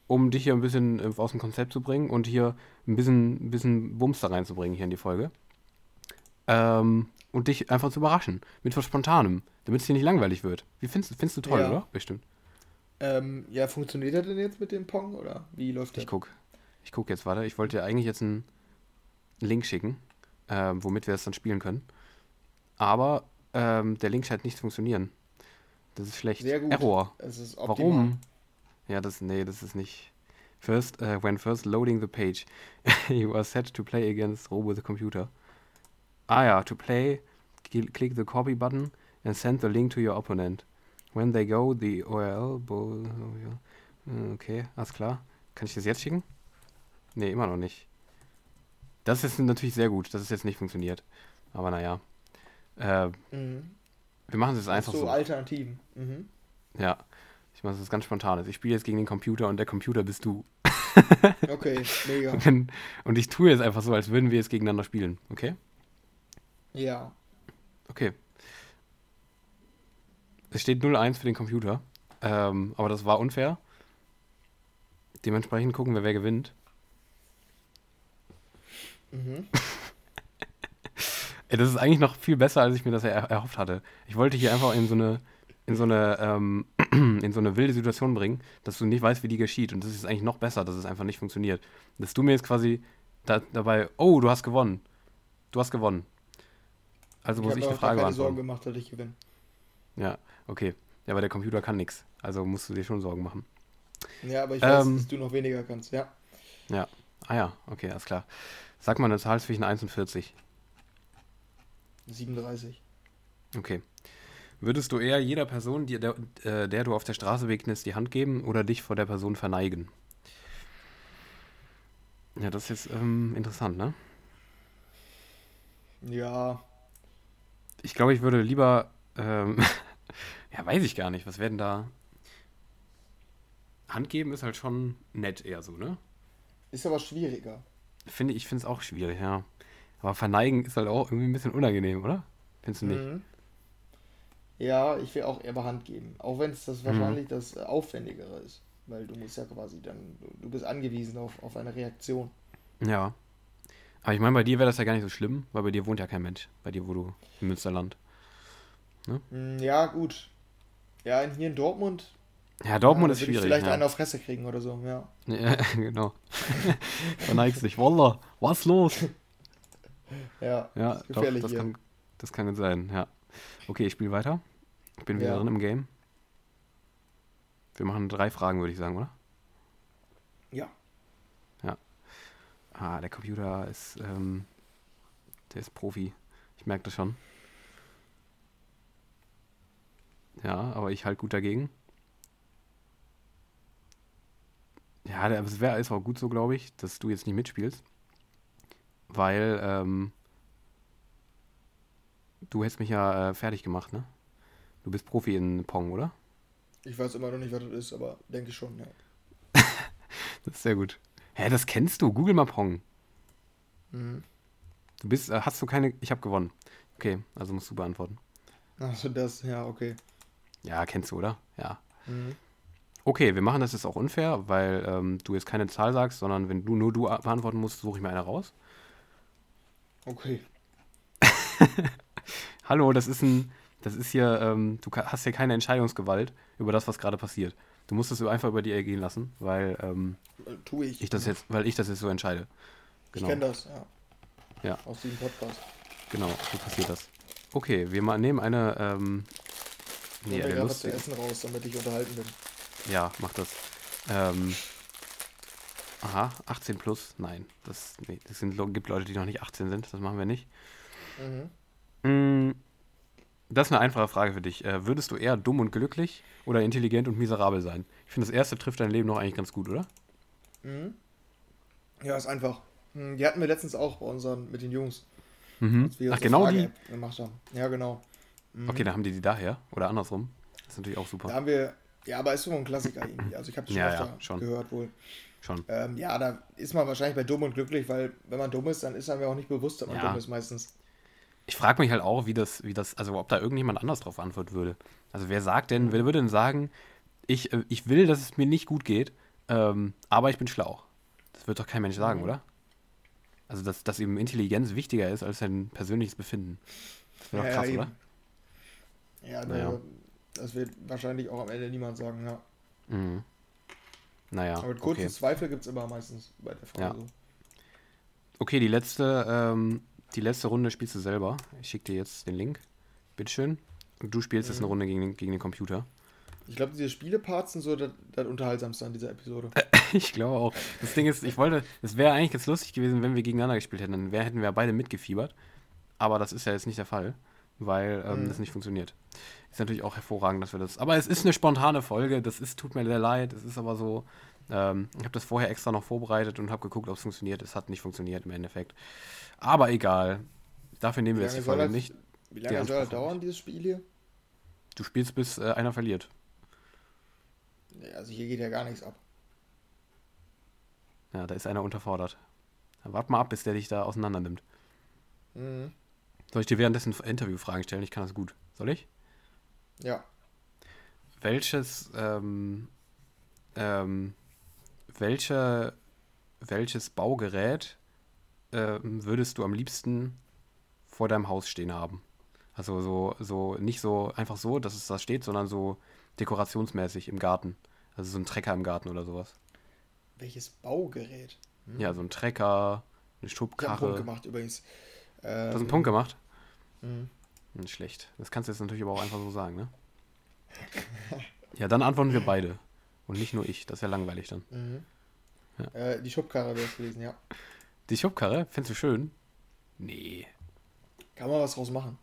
um dich hier ein bisschen äh, aus dem Konzept zu bringen und hier ein bisschen, ein bisschen Bums da reinzubringen hier in die Folge. Ähm, und dich einfach zu überraschen. Mit was Spontanem, damit es dir nicht langweilig wird. Wie findest, findest du toll, ja. oder? Bestimmt. Ähm, ja, funktioniert er denn jetzt mit dem Pong oder wie läuft das? Ich guck. Ich guck jetzt, warte. Ich wollte dir eigentlich jetzt einen Link schicken, äh, womit wir es dann spielen können. Aber ähm, der Link scheint nicht zu funktionieren. Das ist schlecht. Sehr gut. Error. Es ist optimal. Warum? Ja, das, nee, das ist nicht. First, uh, when first loading the page, you are set to play against Robo the computer. Ah ja, to play, click the copy button and send the link to your opponent. When they go, the URL, hm, okay, alles klar. Kann ich das jetzt schicken? Nee, immer noch nicht. Das ist natürlich sehr gut, dass es jetzt nicht funktioniert. Aber naja. Äh, mhm. Wir machen es jetzt einfach so. So Alternativen. Mhm. Ja, ich mache es ganz spontan. Ich spiele jetzt gegen den Computer und der Computer bist du. Okay, mega. Und, und ich tue jetzt einfach so, als würden wir jetzt gegeneinander spielen, okay? Ja. Okay. Es steht 0-1 für den Computer. Ähm, aber das war unfair. Dementsprechend gucken wir, wer gewinnt. Mhm. das ist eigentlich noch viel besser, als ich mir das er erhofft hatte. Ich wollte hier einfach in so eine, in so eine, ähm, in so eine wilde Situation bringen, dass du nicht weißt, wie die geschieht. Und das ist eigentlich noch besser, dass es einfach nicht funktioniert. Dass du mir jetzt quasi da, dabei, oh, du hast gewonnen. Du hast gewonnen. Also ich muss ich die Frage beantworten. Sorgen gemacht, dass ich gewinne. Ja, okay. Ja, aber der Computer kann nichts. Also musst du dir schon Sorgen machen. Ja, aber ich weiß, ähm, dass du noch weniger kannst, ja. Ja. Ah ja, okay, alles klar. Sag mal eine Zahl zwischen 1 und 40. 37. Okay. Würdest du eher jeder Person, die, der, äh, der du auf der Straße begegnest, die Hand geben oder dich vor der Person verneigen? Ja, das ist jetzt ähm, interessant, ne? Ja. Ich glaube, ich würde lieber. Ähm, ja, weiß ich gar nicht. Was werden da. Hand geben ist halt schon nett eher so, ne? Ist aber schwieriger. Finde ich, finde es auch schwierig, ja. Aber verneigen ist halt auch irgendwie ein bisschen unangenehm, oder? Findest du nicht? Mhm. Ja, ich will auch eher bei Hand geben. Auch wenn es das mhm. wahrscheinlich das Aufwendigere ist. Weil du musst ja quasi dann, du bist angewiesen auf, auf eine Reaktion. Ja. Aber ich meine, bei dir wäre das ja gar nicht so schlimm, weil bei dir wohnt ja kein Mensch. Bei dir, wo du im Münsterland. Ne? Mm, ja, gut. Ja, hier in Dortmund. Ja, Dortmund ja, ist schwierig. Vielleicht ja. einen auf Fresse kriegen oder so, ja. Ja, genau. Verneigst dich. Wallah, was los? Ja, ja das, doch, das, kann, das kann gut sein, ja. Okay, ich spiele weiter. Ich bin wieder ja. drin im Game. Wir machen drei Fragen, würde ich sagen, oder? Ja. Ja. Ah, der Computer ist, ähm, der ist Profi. Ich merke das schon. Ja, aber ich halt gut dagegen. Ja, es wäre ist auch gut so, glaube ich, dass du jetzt nicht mitspielst. Weil, ähm, du hättest mich ja äh, fertig gemacht, ne? Du bist Profi in Pong, oder? Ich weiß immer noch nicht, was das ist, aber denke schon, ja. das ist sehr gut. Hä, das kennst du? Google mal Pong. Mhm. Du bist, äh, hast du keine, ich habe gewonnen. Okay, also musst du beantworten. Achso, das, ja, okay. Ja, kennst du, oder? Ja. Mhm. Okay, wir machen das jetzt auch unfair, weil ähm, du jetzt keine Zahl sagst, sondern wenn du nur du beantworten musst, suche ich mir eine raus. Okay. Hallo, das ist ein, das ist hier, ähm, du hast hier keine Entscheidungsgewalt über das, was gerade passiert. Du musst es einfach über dir ergehen lassen, weil ähm, tue ich. ich das jetzt, weil ich das jetzt so entscheide. Genau. Ich kenne das, ja. Ja. Aus diesem Podcast. Genau, so passiert das. Okay, wir nehmen eine. Ähm, nee, eine was zu essen raus, damit ich unterhalten bin. Ja, mach das. Ähm, aha, 18 plus? Nein, das, nee, das sind, gibt Leute, die noch nicht 18 sind. Das machen wir nicht. Mhm. Mm, das ist eine einfache Frage für dich. Äh, würdest du eher dumm und glücklich oder intelligent und miserabel sein? Ich finde, das erste trifft dein Leben noch eigentlich ganz gut, oder? Mhm. Ja, ist einfach. Hm, die hatten wir letztens auch bei unseren, mit den Jungs. Mhm. Ach, genau die? Gemacht haben. Ja, genau. Mhm. Okay, dann haben die die daher oder andersrum. Das ist natürlich auch super. Da haben wir, ja, aber ist so ein Klassiker irgendwie. Also ich habe das schon ja, ja, schon. gehört wohl. Schon. Ähm, ja, da ist man wahrscheinlich bei dumm und glücklich, weil wenn man dumm ist, dann ist einem ja auch nicht bewusst, dass man ja. dumm ist meistens. Ich frage mich halt auch, wie das, wie das, also ob da irgendjemand anders drauf antworten würde. Also wer sagt denn, wer würde denn sagen, ich, äh, ich will, dass es mir nicht gut geht, ähm, aber ich bin schlau. Das wird doch kein Mensch sagen, mhm. oder? Also dass, dass eben Intelligenz wichtiger ist als sein persönliches Befinden. Das wäre doch krass, ja, oder? Ja, naja. das wird wahrscheinlich auch am Ende niemand sagen, ja. Mhm. Naja. Aber kurze okay. Zweifel gibt es immer meistens bei der Frage. Ja. So. Okay, die letzte, ähm, die letzte Runde spielst du selber. Ich schicke dir jetzt den Link. Bitteschön. Und du spielst mhm. jetzt eine Runde gegen den, gegen den Computer. Ich glaube, diese Spieleparts sind so das, das Unterhaltsamste an dieser Episode. ich glaube auch. Das Ding ist, ich wollte, es wäre eigentlich ganz lustig gewesen, wenn wir gegeneinander gespielt hätten. Dann wär, hätten wir beide mitgefiebert. Aber das ist ja jetzt nicht der Fall, weil ähm, mhm. das nicht funktioniert. Ist natürlich auch hervorragend, dass wir das. Aber es ist eine spontane Folge. Das ist, tut mir sehr leid. Es ist aber so. Ähm, ich habe das vorher extra noch vorbereitet und habe geguckt, ob es funktioniert. Es hat nicht funktioniert im Endeffekt. Aber egal. Dafür nehmen wir jetzt die Folge nicht. Wie lange soll das dauern, dieses Spiel hier? Du spielst, bis äh, einer verliert. Also hier geht ja gar nichts ab. Ja, da ist einer unterfordert. Dann wart mal ab, bis der dich da auseinander nimmt. Mhm. Soll ich dir währenddessen Interviewfragen stellen? Ich kann das gut. Soll ich? Ja. Welches, ähm, ähm, welche, welches Baugerät äh, würdest du am liebsten vor deinem Haus stehen haben? Also so, so, nicht so einfach so, dass es da steht, sondern so dekorationsmäßig im Garten. Also so ein Trecker im Garten oder sowas. Welches Baugerät? Hm. Ja, so ein Trecker, eine Schubkarre. Ich habe einen Punkt gemacht übrigens. Ähm, du hast einen Punkt gemacht? Mhm. Nicht schlecht. Das kannst du jetzt natürlich aber auch einfach so sagen, ne? ja, dann antworten wir beide. Und nicht nur ich. Das ist ja langweilig dann. Mhm. Ja. Äh, die Schubkarre wäre es gewesen, ja. Die Schubkarre? Findest du schön? Nee. Kann man was draus machen?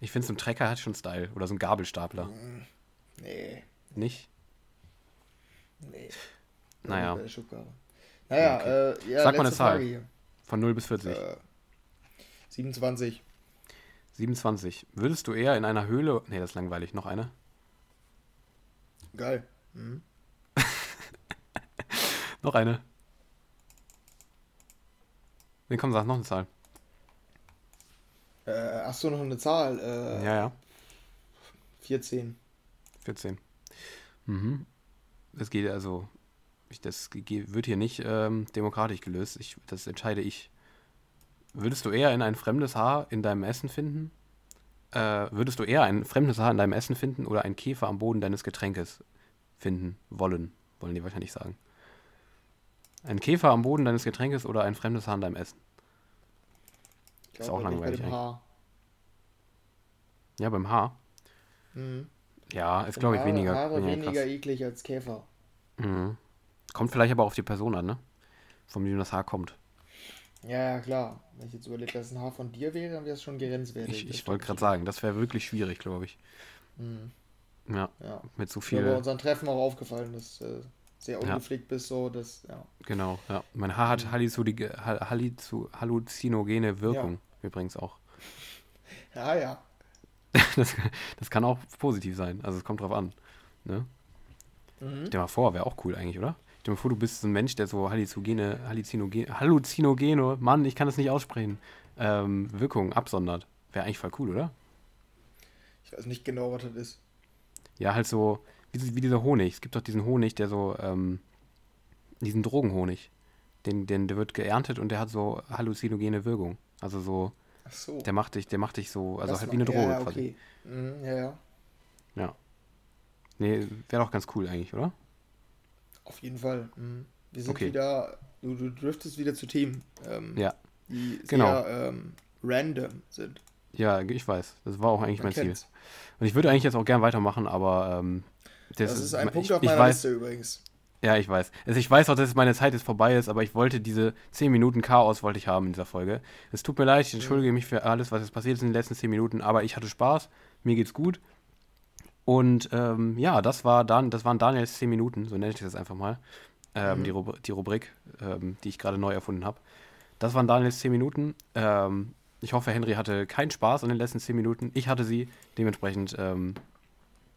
Ich finde, so ein Trecker hat schon Style. Oder so ein Gabelstapler. Mhm. Nee. Nicht? Nee. Naja. Naja, okay. äh, ja, Sag mal eine Zahl. Von 0 bis 40. Äh, 27. 27. Würdest du eher in einer Höhle. Nee, das ist langweilig. Noch eine? Geil. Mhm. noch eine. Nee, komm, sag noch eine Zahl. Äh, hast du noch eine Zahl? Äh, ja, ja. 14. 14. Mhm. Das geht also. Das wird hier nicht ähm, demokratisch gelöst. Ich, das entscheide ich. Würdest du eher in ein fremdes Haar in deinem Essen finden? Äh, würdest du eher ein fremdes Haar in deinem Essen finden oder ein Käfer am Boden deines Getränkes finden wollen? Wollen die wahrscheinlich sagen. Ein Käfer am Boden deines Getränkes oder ein fremdes Haar in deinem Essen? Glaub, ist auch langweilig. Bei dem Haar. Ja, beim Haar. Mhm. Ja, ist glaube ich weniger. Haare weniger, weniger eklig als Käfer. Mhm. Kommt vielleicht aber auf die Person an, ne? Von wem das Haar kommt. Ja, ja, klar. Wenn ich jetzt überlege, dass ein Haar von dir wäre, dann wäre es schon grenzwertig. Ich, ich wollte gerade sagen, das wäre wirklich schwierig, glaube ich. Mhm. Ja, ja, mit so viel. Mir bei unseren Treffen auch aufgefallen, dass äh, sehr ungepflegt ja. bist, so, das, ja. Genau, ja. Mein Haar hat mhm. halluzinogene Wirkung, ja. übrigens auch. Ja, ja. das, das kann auch positiv sein, also es kommt drauf an. Ne? Mhm. Stell dir mal vor, wäre auch cool eigentlich, oder? Stell dir mal vor, du bist so ein Mensch, der so halluzinogene, halluzinogene, halluzinogene, Mann, ich kann das nicht aussprechen, ähm, Wirkungen absondert. Wäre eigentlich voll cool, oder? Ich weiß nicht genau, was das ist. Ja, halt so, wie, wie dieser Honig. Es gibt doch diesen Honig, der so, ähm, diesen Drogenhonig. Den, den, der wird geerntet und der hat so halluzinogene Wirkung. Also so, so. der macht dich, der macht dich so, also das halt wie eine Droge ja, okay. quasi. Mhm, ja, ja. Ja. Nee, wäre doch ganz cool eigentlich, oder? Auf jeden Fall. Mhm. Wir sind okay. wieder, du, du driftest wieder zu Themen, ähm, ja. die genau. sehr ähm, random sind. Ja, ich weiß. Das war auch eigentlich Man mein kennt's. Ziel. Und ich würde eigentlich jetzt auch gern weitermachen, aber ähm, das, das, ist ein Punkt ich, auf meiner weiß, Liste übrigens. Ja, ich weiß. Also ich weiß auch, dass meine Zeit jetzt vorbei ist, aber ich wollte diese 10 Minuten Chaos wollte ich haben in dieser Folge. Es tut mir leid, ich entschuldige mhm. mich für alles, was jetzt passiert ist in den letzten 10 Minuten, aber ich hatte Spaß, mir geht's gut. Und ähm, ja, das war dann, das waren Daniels 10 Minuten, so nenne ich das einfach mal. Ähm, mhm. die, Rubrik, die Rubrik, ähm, die ich gerade neu erfunden habe. Das waren Daniels 10 Minuten. Ähm, ich hoffe, Henry hatte keinen Spaß in den letzten 10 Minuten. Ich hatte sie. Dementsprechend, ähm,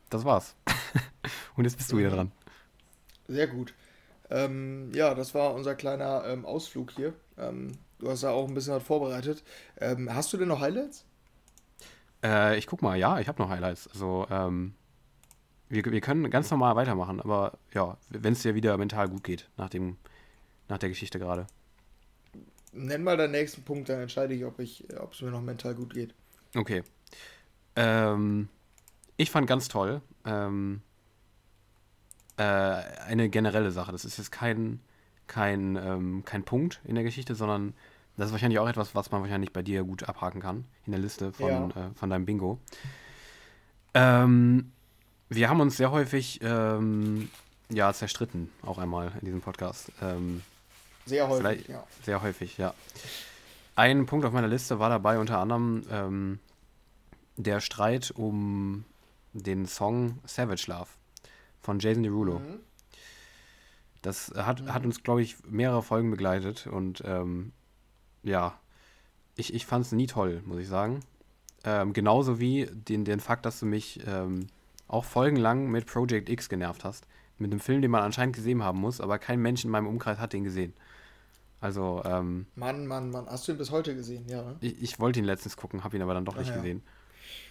das war's. Und jetzt bist du wieder dran. Sehr gut. Ähm, ja, das war unser kleiner Ausflug hier. du hast ja auch ein bisschen was vorbereitet. hast du denn noch Highlights? Äh, ich guck mal, ja, ich habe noch Highlights. Also, ähm, wir, wir können ganz normal weitermachen, aber ja, wenn es dir wieder mental gut geht, nach, dem, nach der Geschichte gerade. Nenn mal deinen nächsten Punkt, dann entscheide ich, ob es mir noch mental gut geht. Okay. Ähm, ich fand ganz toll, ähm, äh, eine generelle Sache. Das ist jetzt kein, kein, ähm, kein Punkt in der Geschichte, sondern das ist wahrscheinlich auch etwas, was man wahrscheinlich bei dir gut abhaken kann in der Liste von, ja. äh, von deinem Bingo. Ähm, wir haben uns sehr häufig ähm, ja, zerstritten, auch einmal in diesem Podcast. Sehr häufig, ja. Sehr häufig, ja. Ein Punkt auf meiner Liste war dabei unter anderem ähm, der Streit um den Song Savage Love von Jason Derulo. Mhm. Das hat, mhm. hat uns, glaube ich, mehrere Folgen begleitet und ähm, ja, ich, ich fand es nie toll, muss ich sagen. Ähm, genauso wie den, den Fakt, dass du mich ähm, auch folgenlang mit Project X genervt hast. Mit einem Film, den man anscheinend gesehen haben muss, aber kein Mensch in meinem Umkreis hat den gesehen. Also, ähm. Mann, Mann, Mann. Hast du ihn bis heute gesehen, ja? Ne? Ich, ich wollte ihn letztens gucken, habe ihn aber dann doch nicht ja. gesehen.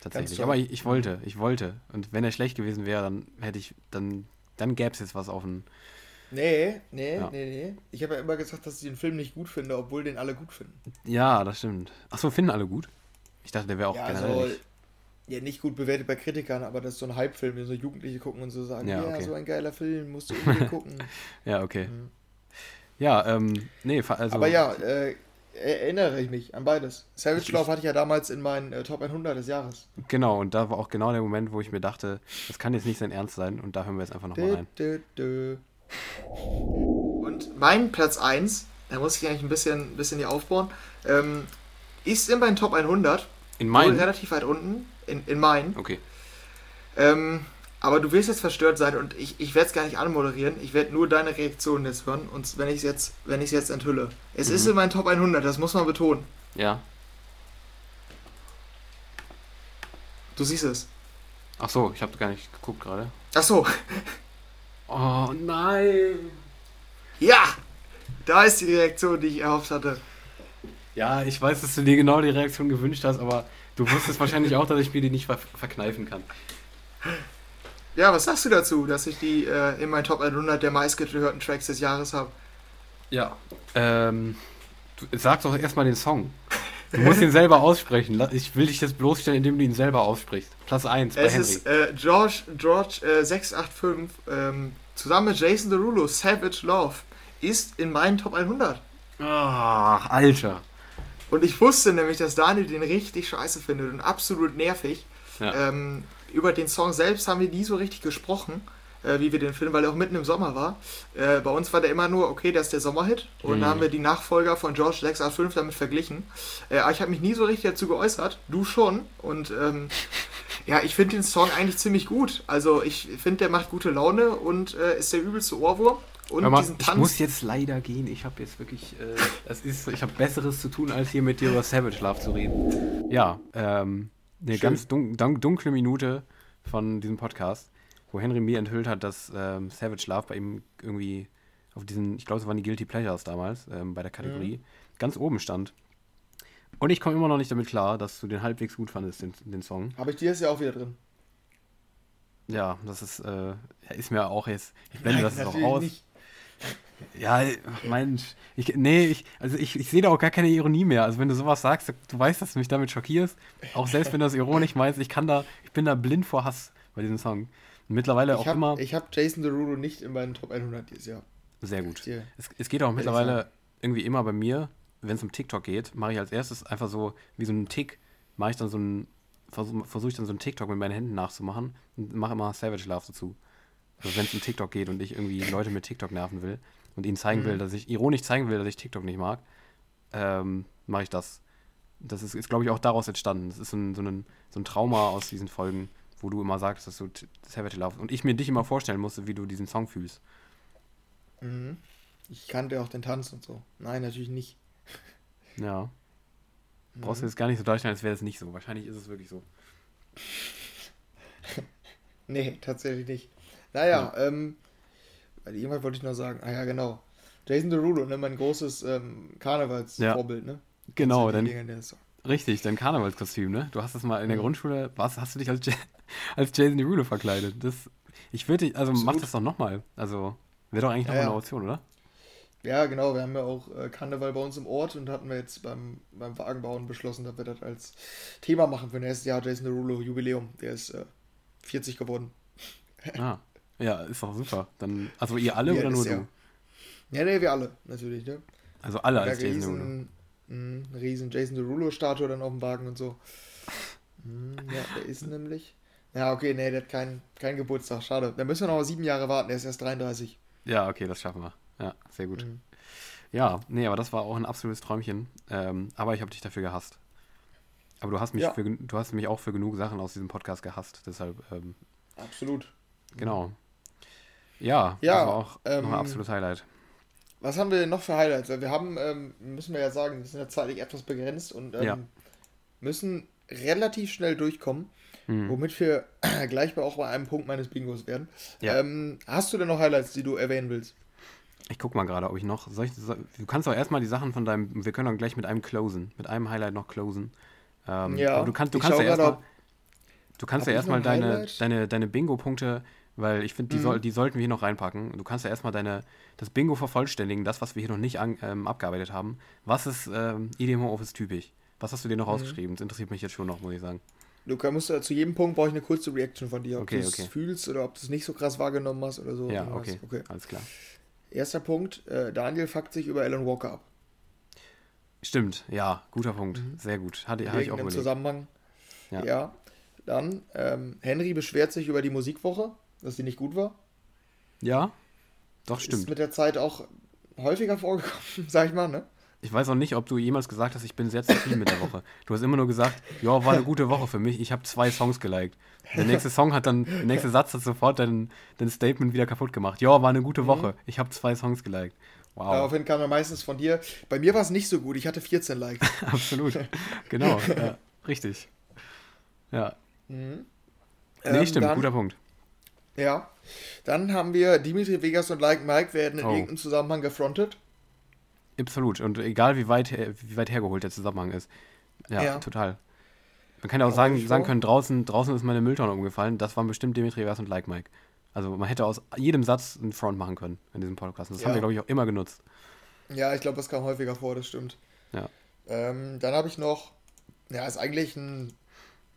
Tatsächlich. Aber ich, ich, wollte, ich wollte. Und wenn er schlecht gewesen wäre, dann hätte ich, dann, dann gäbe es jetzt was auf den. Nee, nee, ja. nee, nee. Ich habe ja immer gesagt, dass ich den Film nicht gut finde, obwohl den alle gut finden. Ja, das stimmt. Achso, finden alle gut? Ich dachte, der wäre auch ja, generell also, nicht. Ja, nicht gut bewertet bei Kritikern, aber das ist so ein Hype-Film, den so Jugendliche gucken und so sagen, ja, ja okay. so ein geiler Film, musst du irgendwie gucken. ja, okay. Mhm. Ja, ähm, nee, also. Aber ja, äh, erinnere ich mich an beides. Savage Love hatte ich ja damals in meinen äh, Top 100 des Jahres. Genau, und da war auch genau der Moment, wo ich mir dachte, das kann jetzt nicht sein Ernst sein und da hören wir jetzt einfach nochmal rein. Dö, dö. Und mein Platz 1, da muss ich eigentlich ein bisschen, bisschen hier aufbauen, ähm, ist in meinen Top 100. In meinen? Relativ weit unten. In, in meinen. Okay. Ähm, aber du wirst jetzt verstört sein und ich, ich werde es gar nicht anmoderieren. Ich werde nur deine Reaktion jetzt hören und wenn ich es jetzt, wenn ich jetzt enthülle. Es mhm. ist in meinen Top 100, das muss man betonen. Ja. Du siehst es. Ach so, ich habe gar nicht geguckt gerade. Ach so. Oh nein. Ja, da ist die Reaktion, die ich erhofft hatte. Ja, ich weiß, dass du dir genau die Reaktion gewünscht hast, aber du wusstest wahrscheinlich auch, dass ich mir die nicht ver verkneifen kann. Ja, was sagst du dazu, dass ich die äh, in meinen Top 100 der meistgehörten Tracks des Jahres habe? Ja, ähm, du sagst doch erstmal den Song. Du musst ihn selber aussprechen. Ich will dich jetzt bloßstellen, indem du ihn selber aussprichst. Platz 1 bei es Henry. ist äh, George, George äh, 685 ähm, zusammen mit Jason Derulo, Savage Love, ist in meinen Top 100. Ach, Alter. Und ich wusste nämlich, dass Daniel den richtig scheiße findet und absolut nervig. Ja. Ähm, über den Song selbst haben wir nie so richtig gesprochen, äh, wie wir den Film, weil er auch mitten im Sommer war. Äh, bei uns war der immer nur, okay, das ist der Sommerhit. Und mhm. dann haben wir die Nachfolger von George 685 damit verglichen. Äh, aber ich habe mich nie so richtig dazu geäußert. Du schon. Und ähm, ja, ich finde den Song eigentlich ziemlich gut. Also ich finde, der macht gute Laune und äh, ist der übelste Ohrwurm. Und mal, diesen Tanz. Ich muss jetzt leider gehen. Ich habe jetzt wirklich, äh, das ist, ich habe Besseres zu tun, als hier mit dir über Savage Love zu reden. Ja, ähm, eine Schön. ganz dun dunkle Minute von diesem Podcast, wo Henry mir enthüllt hat, dass ähm, Savage Love bei ihm irgendwie auf diesen, ich glaube, es waren die Guilty Pleasures damals, ähm, bei der Kategorie, mhm. ganz oben stand. Und ich komme immer noch nicht damit klar, dass du den halbwegs gut fandest, den, den Song. Habe ich dir ja auch wieder drin. Ja, das ist, äh, ist mir auch jetzt, ich blende Nein, das noch aus. Nicht. Ja, Mensch, ich, nee, ich, also ich, ich sehe da auch gar keine Ironie mehr. Also wenn du sowas sagst, du weißt, dass du mich damit schockierst. Auch selbst wenn du das ironisch meinst, ich kann da, ich bin da blind vor Hass bei diesem Song. Mittlerweile ich auch hab, immer. Ich habe Jason Derulo nicht in meinen Top 100 dieses Jahr. Sehr gut. Es, es geht auch mittlerweile irgendwie immer bei mir, wenn es um TikTok geht, mache ich als erstes einfach so wie so einen Tick, mache ich dann so einen, versuche versuch ich dann so einen TikTok mit meinen Händen nachzumachen und mache immer Savage Love dazu. Also wenn es um TikTok geht und ich irgendwie Leute mit TikTok nerven will, und ihnen zeigen mhm. will, dass ich, ironisch zeigen will, dass ich TikTok nicht mag, ähm, mache ich das. Das ist, ist glaube ich, auch daraus entstanden. Das ist so ein, so, ein, so ein Trauma aus diesen Folgen, wo du immer sagst, dass du Savage Love und ich mir dich immer vorstellen musste, wie du diesen Song fühlst. Mhm. Ich kannte auch den Tanz und so. Nein, natürlich nicht. Ja. Brauchst du mhm. jetzt gar nicht so darstellen, als wäre es nicht so. Wahrscheinlich ist es wirklich so. nee, tatsächlich nicht. Naja, ja. ähm, weil irgendwann wollte ich noch sagen, ah ja, genau. Jason Derulo, ne, mein großes ähm, Karnevalsvorbild, ja. ne? Genau, dann. Richtig, dein Karnevalskostüm, ne? Du hast das mal in der mhm. Grundschule, was, hast du dich als, als Jason Derulo verkleidet? Das, ich würde dich, also Absolut. mach das doch nochmal. Also, wäre doch eigentlich nochmal ja, eine Option, oder? Ja, genau, wir haben ja auch äh, Karneval bei uns im Ort und hatten wir jetzt beim, beim Wagenbauen beschlossen, dass wir das als Thema machen für nächstes Jahr Jason Derulo Jubiläum. Der ist äh, 40 geworden. Ah. Ja, ist doch super. Dann, also ihr alle ja, oder nur du? Ja, nee, wir alle, natürlich, ne? Also alle als Jason Derulo. Ein riesen Jason Derulo-Statue dann auf dem Wagen und so. Hm, ja, der ist nämlich. Ja, okay, nee, der hat keinen kein Geburtstag. Schade. Da müssen wir noch sieben Jahre warten. Der ist erst 33. Ja, okay, das schaffen wir. Ja, sehr gut. Mhm. Ja, nee, aber das war auch ein absolutes Träumchen. Ähm, aber ich habe dich dafür gehasst. Aber du hast mich ja. für, du hast mich auch für genug Sachen aus diesem Podcast gehasst. Deshalb. Ähm, Absolut. Genau. Ja, ja das war auch ähm, ein absolutes Highlight. Was haben wir denn noch für Highlights? Wir haben, ähm, müssen wir ja sagen, wir sind ja zeitlich etwas begrenzt und ähm, ja. müssen relativ schnell durchkommen. Mhm. Womit wir gleich auch bei einem Punkt meines Bingos werden. Ja. Ähm, hast du denn noch Highlights, die du erwähnen willst? Ich guck mal gerade, ob ich noch. Ich, du kannst auch erstmal die Sachen von deinem. Wir können dann gleich mit einem closen. Mit einem Highlight noch closen. Ähm, ja, aber du, kann, du kannst ja erstmal. Du kannst ja erstmal deine, deine, deine Bingo-Punkte, weil ich finde, die, mhm. soll, die sollten wir hier noch reinpacken. Du kannst ja erstmal deine, das Bingo vervollständigen, das, was wir hier noch nicht an, ähm, abgearbeitet haben. Was ist ähm, EDM Office typisch? Was hast du dir noch mhm. ausgeschrieben? Das interessiert mich jetzt schon noch, muss ich sagen. Du musst zu jedem Punkt brauche ich eine kurze Reaction von dir, ob okay, du es okay. fühlst oder ob du es nicht so krass wahrgenommen hast oder so. Ja, okay. okay. Alles klar. Erster Punkt, äh, Daniel fuckt sich über Alan Walker ab. Stimmt, ja, guter Punkt. Mhm. Sehr gut. Hatte, hatte ich auch im Zusammenhang. Ja. ja. Dann, ähm, Henry beschwert sich über die Musikwoche, dass sie nicht gut war. Ja, doch, stimmt. Ist mit der Zeit auch häufiger vorgekommen, sag ich mal, ne? Ich weiß auch nicht, ob du jemals gesagt hast, ich bin sehr zufrieden mit der Woche. Du hast immer nur gesagt, ja, war eine gute Woche für mich. Ich habe zwei Songs geliked. Der nächste Song hat dann, der nächste Satz hat sofort dein, dein Statement wieder kaputt gemacht. Ja, war eine gute mhm. Woche. Ich habe zwei Songs geliked. Wow. Daraufhin kam er meistens von dir. Bei mir war es nicht so gut. Ich hatte 14 Likes. Absolut. Genau. Ja, richtig. Ja. Mhm. Nee, ähm, stimmt. Guter Punkt. Ja. Dann haben wir Dimitri Vegas und Like Mike werden in oh. irgendeinem Zusammenhang gefrontet. Absolut. Und egal wie weit, wie weit hergeholt der Zusammenhang ist. Ja, ja. total. Man kann ja auch sagen, sagen können, draußen, draußen ist meine Mülltonne umgefallen. Das waren bestimmt Dimitri Vers und Like Mike. Also man hätte aus jedem Satz einen Front machen können in diesem Podcast. Das ja. haben wir, glaube ich, auch immer genutzt. Ja, ich glaube, das kam häufiger vor, das stimmt. Ja. Ähm, dann habe ich noch, ja, ist eigentlich ein,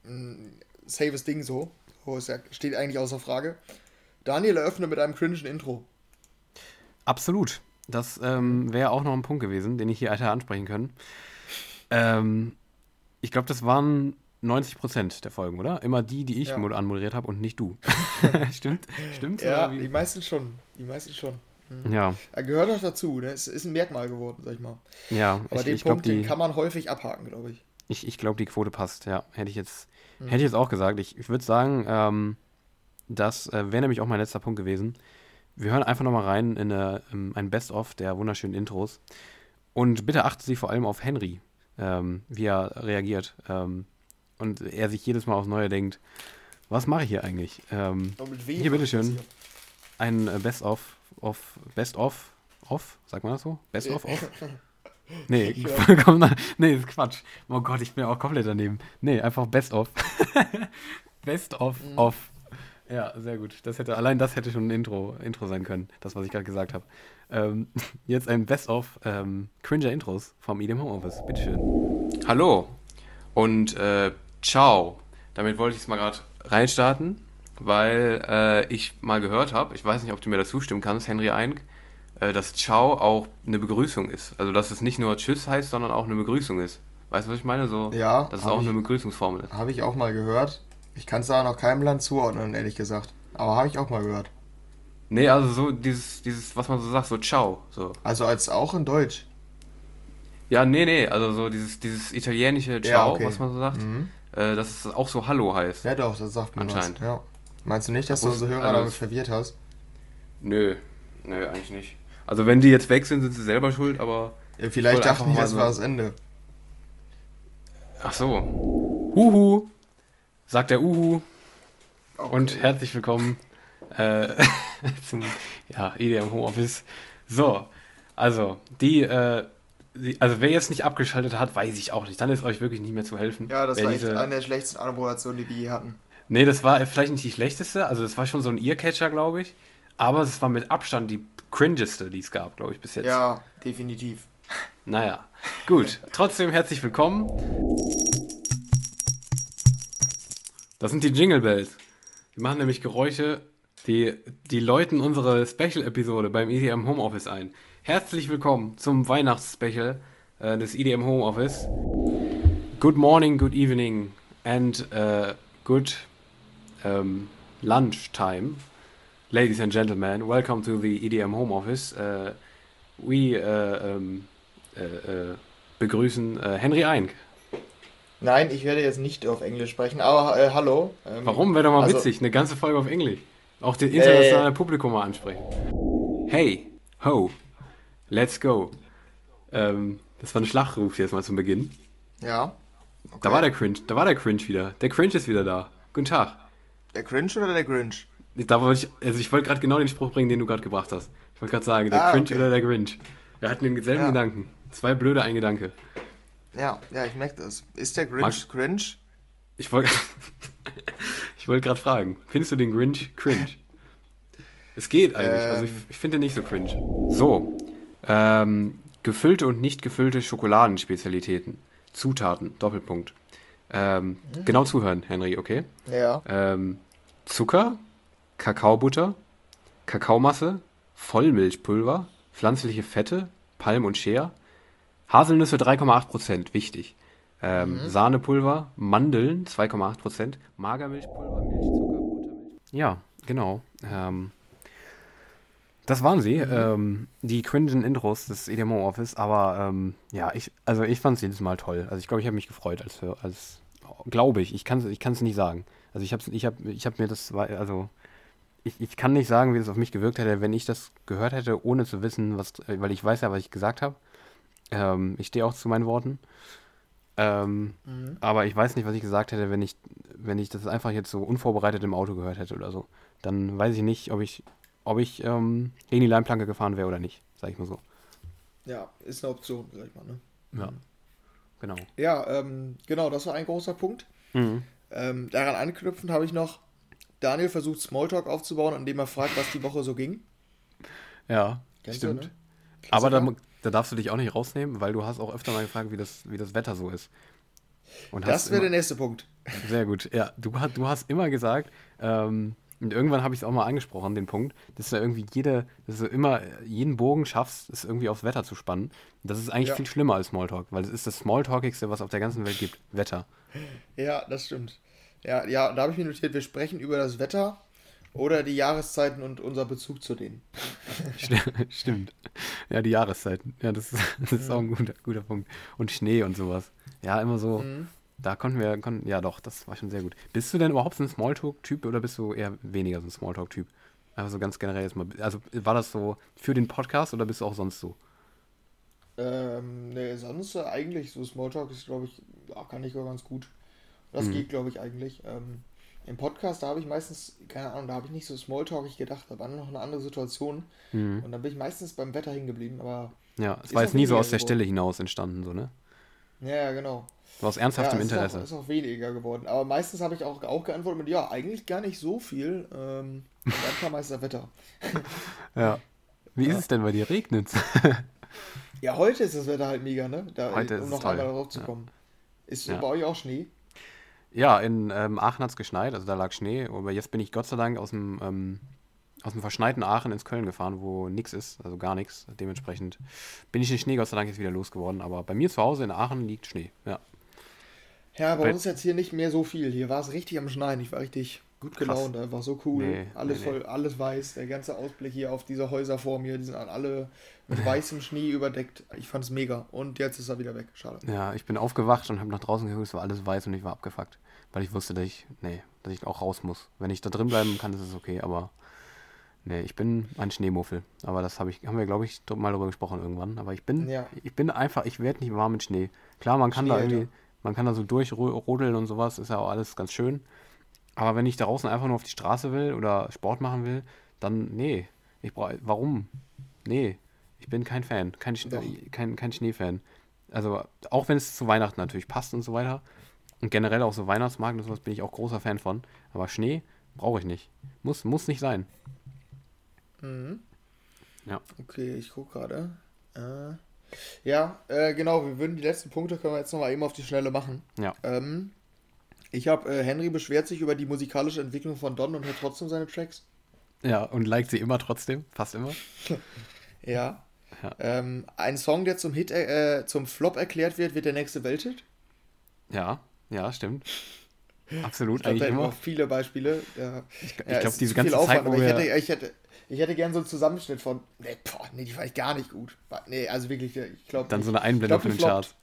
ein saves Ding so. Ist ja, steht eigentlich außer Frage. Daniel eröffnet mit einem cringen Intro. Absolut. Das ähm, wäre auch noch ein Punkt gewesen, den ich hier hätte ansprechen können. Ähm, ich glaube, das waren 90 Prozent der Folgen, oder? Immer die, die ich ja. anmoderiert habe und nicht du. Stimmt? Stimmt? Ja, die meisten schon. Die meisten schon. Mhm. Ja. Er gehört auch dazu. Ne? Es ist ein Merkmal geworden, sag ich mal. Ja. Aber ich, den ich Punkt, glaub, die, den kann man häufig abhaken, glaube ich. Ich, ich glaube, die Quote passt, ja. Hätte ich jetzt, mhm. hätte ich jetzt auch gesagt. Ich, ich würde sagen, ähm, das äh, wäre nämlich auch mein letzter Punkt gewesen. Wir hören einfach nochmal rein in, eine, in ein Best-of der wunderschönen Intros. Und bitte achten Sie vor allem auf Henry, ähm, wie er reagiert. Ähm, und er sich jedes Mal aufs Neue denkt, was mache ich hier eigentlich? Ähm, hier, bitteschön. Ein äh, Best-of, of, Best-of, off, sagt man das so? Best-of, off? Nee, vollkommen, nee, ist Quatsch. Oh Gott, ich bin auch komplett daneben. Nee, einfach Best-of. Best-of, mhm. off. Ja, sehr gut. Das hätte, allein das hätte schon ein Intro, Intro sein können, das, was ich gerade gesagt habe. Ähm, jetzt ein Best-of ähm, Cringer Intros vom EDM Homeoffice. Bitteschön. Hallo und äh, ciao. Damit wollte ich es mal gerade reinstarten, weil äh, ich mal gehört habe, ich weiß nicht, ob du mir dazu stimmen kannst, Henry Eink, dass Ciao auch eine Begrüßung ist. Also, dass es nicht nur Tschüss heißt, sondern auch eine Begrüßung ist. Weißt du, was ich meine? So, ja. Dass es auch ich, eine Begrüßungsformel ist. Habe ich auch mal gehört. Ich kann es da noch keinem Land zuordnen, ehrlich gesagt. Aber habe ich auch mal gehört. Nee, also so dieses, dieses, was man so sagt, so ciao. So. Also als auch in Deutsch. Ja, nee, nee, also so dieses, dieses italienische Ciao, ja, okay. was man so sagt, mhm. äh, dass es auch so Hallo heißt. Ja doch, das sagt man anscheinend. Was. Ja. Meinst du nicht, dass du unsere Hörer also, damit verwirrt hast? Nö, nö, eigentlich nicht. Also wenn die jetzt weg sind, sind sie selber schuld, aber... Ja, vielleicht dachten die, es war das Ende. Ach so. Huhu sagt der Uhu okay. und herzlich willkommen äh, zum ja, EDM Homeoffice. So, also, die, äh, die, also wer jetzt nicht abgeschaltet hat, weiß ich auch nicht. Dann ist euch wirklich nicht mehr zu helfen. Ja, das war diese... eine der schlechtesten Anmoderationen, die wir je hatten. Nee, das war vielleicht nicht die schlechteste, also das war schon so ein Earcatcher, glaube ich. Aber es war mit Abstand die cringeste, die es gab, glaube ich, bis jetzt. Ja, definitiv. Naja, gut. Trotzdem herzlich willkommen. Das sind die Jingle Bells. Die machen nämlich Geräusche, die, die läuten unsere Special-Episode beim EDM Homeoffice ein. Herzlich willkommen zum Weihnachtsspecial äh, des EDM Homeoffice. Good morning, good evening and uh, good um, lunchtime. Ladies and gentlemen, welcome to the EDM Homeoffice. Uh, we uh, um, begrüßen Henry Eink. Nein, ich werde jetzt nicht auf Englisch sprechen, aber äh, hallo. Ähm, Warum? Wäre doch mal also, witzig, eine ganze Folge auf Englisch. Auch das internationale äh, Publikum mal ansprechen. Hey, ho, let's go. Ähm, das war ein Schlachtruf jetzt mal zum Beginn. Ja. Okay. Da war der Cringe, da war der Cringe wieder. Der Cringe ist wieder da. Guten Tag. Der Cringe oder der Grinch? Da wollte ich, also ich wollte gerade genau den Spruch bringen, den du gerade gebracht hast. Ich wollte gerade sagen, der ah, Cringe okay. oder der Grinch. Wir hatten denselben ja. Gedanken. Zwei blöde, ein Gedanke. Ja, ja, ich merke das. Ist der Grinch Mag cringe? Ich wollte ich wollte gerade fragen, findest du den Grinch cringe? Es geht eigentlich, ähm, also ich, ähm. ich finde nicht so cringe. So, ähm, gefüllte und nicht gefüllte Schokoladenspezialitäten. Zutaten, Doppelpunkt. Ähm, mhm. Genau zuhören, Henry, okay? Ja. Ähm, Zucker, Kakaobutter, Kakaomasse, Vollmilchpulver, pflanzliche Fette, Palm und Shea, Haselnüsse 3,8%, wichtig. Ähm, mhm. Sahnepulver, Mandeln 2,8%, Magermilchpulver, Milchzucker, Buttermilch. Ja, genau. Ähm, das waren sie, mhm. ähm, die cringen Intros des EDMO Office, aber ähm, ja, ich, also ich fand es jedes Mal toll. Also ich glaube, ich habe mich gefreut, als, als glaube ich, ich kann es ich kann's nicht sagen. Also ich habe ich hab, ich hab mir das, also ich, ich kann nicht sagen, wie das auf mich gewirkt hätte, wenn ich das gehört hätte, ohne zu wissen, was, weil ich weiß ja, was ich gesagt habe. Ähm, ich stehe auch zu meinen Worten. Ähm, mhm. Aber ich weiß nicht, was ich gesagt hätte, wenn ich, wenn ich das einfach jetzt so unvorbereitet im Auto gehört hätte oder so. Dann weiß ich nicht, ob ich, ob ich ähm, gegen die Leinplanke gefahren wäre oder nicht, sag ich mal so. Ja, ist eine Option, sag ich mal, ne? Ja. Mhm. Genau. Ja, ähm, genau, das war ein großer Punkt. Mhm. Ähm, daran anknüpfend habe ich noch, Daniel versucht Smalltalk aufzubauen, indem er fragt, was die Woche so ging. Ja, Kennst stimmt. Du, ne? Aber da, da darfst du dich auch nicht rausnehmen, weil du hast auch öfter mal gefragt, wie das, wie das Wetter so ist. Und das wäre der nächste Punkt. Sehr gut. Ja, du, du hast immer gesagt, ähm, und irgendwann habe ich es auch mal angesprochen, den Punkt, dass du irgendwie jede, dass du immer jeden Bogen schaffst, es irgendwie aufs Wetter zu spannen. Das ist eigentlich ja. viel schlimmer als Smalltalk, weil es ist das Smalltalkigste, was auf der ganzen Welt gibt. Wetter. Ja, das stimmt. Ja, ja, da habe ich mir notiert, wir sprechen über das Wetter oder die Jahreszeiten und unser Bezug zu denen. Stimmt. Ja, die Jahreszeiten. Ja, das ist, das ist auch ein guter, guter Punkt. Und Schnee und sowas. Ja, immer so. Mhm. Da konnten wir, konnten, ja doch, das war schon sehr gut. Bist du denn überhaupt so ein Smalltalk-Typ oder bist du eher weniger so ein Smalltalk-Typ? Einfach so ganz generell jetzt mal. Also war das so für den Podcast oder bist du auch sonst so? Ähm, nee, sonst eigentlich so Smalltalk ist, glaube ich, ja, kann ich auch ganz gut. Das mhm. geht, glaube ich, eigentlich. Ähm, im Podcast, da habe ich meistens, keine Ahnung, da habe ich nicht so smalltalkig gedacht, da war noch eine andere Situation. Mhm. Und dann bin ich meistens beim Wetter hängen geblieben, aber. Ja, es war jetzt nie so aus der Stelle hinaus entstanden, so, ne? Ja, genau. So aus ernsthaftem ja, ist Interesse. Auch, ist auch weniger geworden. Aber meistens habe ich auch, auch geantwortet mit, ja, eigentlich gar nicht so viel. Ähm, und dann kam meist das Wetter. ja. Wie ja. ist es denn bei dir? Regnet Ja, heute ist das Wetter halt mega, ne? Da, heute um noch einmal darauf zu kommen. Ja. Ist ja. bei euch auch Schnee? Ja, in ähm, Aachen hat es geschneit, also da lag Schnee. Aber jetzt bin ich Gott sei Dank aus dem, ähm, aus dem verschneiten Aachen ins Köln gefahren, wo nichts ist, also gar nichts. Dementsprechend bin ich den Schnee Gott sei Dank jetzt wieder losgeworden. Aber bei mir zu Hause in Aachen liegt Schnee, ja. Ja, bei, bei uns jetzt hier nicht mehr so viel. Hier war es richtig am Schneien. Ich war richtig gut gelaunt, einfach so cool. Nee, alles nee, voll, nee. alles weiß. Der ganze Ausblick hier auf diese Häuser vor mir, die sind alle mit weißem Schnee überdeckt. Ich fand es mega. Und jetzt ist er wieder weg. Schade. Ja, ich bin aufgewacht und habe nach draußen geguckt, es war alles weiß und ich war abgefuckt. Weil ich wusste, dass ich, nee, dass ich auch raus muss. Wenn ich da drin bleiben kann, ist es okay, aber nee, ich bin ein Schneemuffel. Aber das habe ich, haben wir, glaube ich, mal darüber gesprochen irgendwann. Aber ich bin, ja. ich bin einfach, ich werde nicht warm mit Schnee. Klar, man kann Schnee, da irgendwie, man kann da so durchrodeln und sowas, ist ja auch alles ganz schön. Aber wenn ich draußen einfach nur auf die Straße will oder Sport machen will, dann, nee, ich brauche, warum? Nee, ich bin kein Fan, kein, kein, kein Schneefan. Also, auch wenn es zu Weihnachten natürlich passt und so weiter. Und generell auch so Weihnachtsmarkt und sowas bin ich auch großer Fan von. Aber Schnee brauche ich nicht. Muss, muss nicht sein. Mhm. Ja. Okay, ich gucke gerade. Äh, ja, äh, genau, wir würden die letzten Punkte können wir jetzt nochmal eben auf die Schnelle machen. Ja. Ähm, ich habe, äh, Henry beschwert sich über die musikalische Entwicklung von Don und hört trotzdem seine Tracks. Ja, und liked sie immer trotzdem, fast immer. ja. Ja. Ähm, ein Song, der zum Hit, äh, zum Flop erklärt wird, wird der nächste Welthit. Ja, ja, stimmt. Absolut, ich glaub, eigentlich immer. viele Beispiele. Ja. Ich, ich ja, glaube, diese ganze Zeit, Aufwand, wo ich, hätte, ich, hätte, ich hätte gern so einen Zusammenschnitt von, nee, boah, nee, die fand ich gar nicht gut. Nee, also wirklich, ich glaube. Dann so eine Einblendung von den Charts.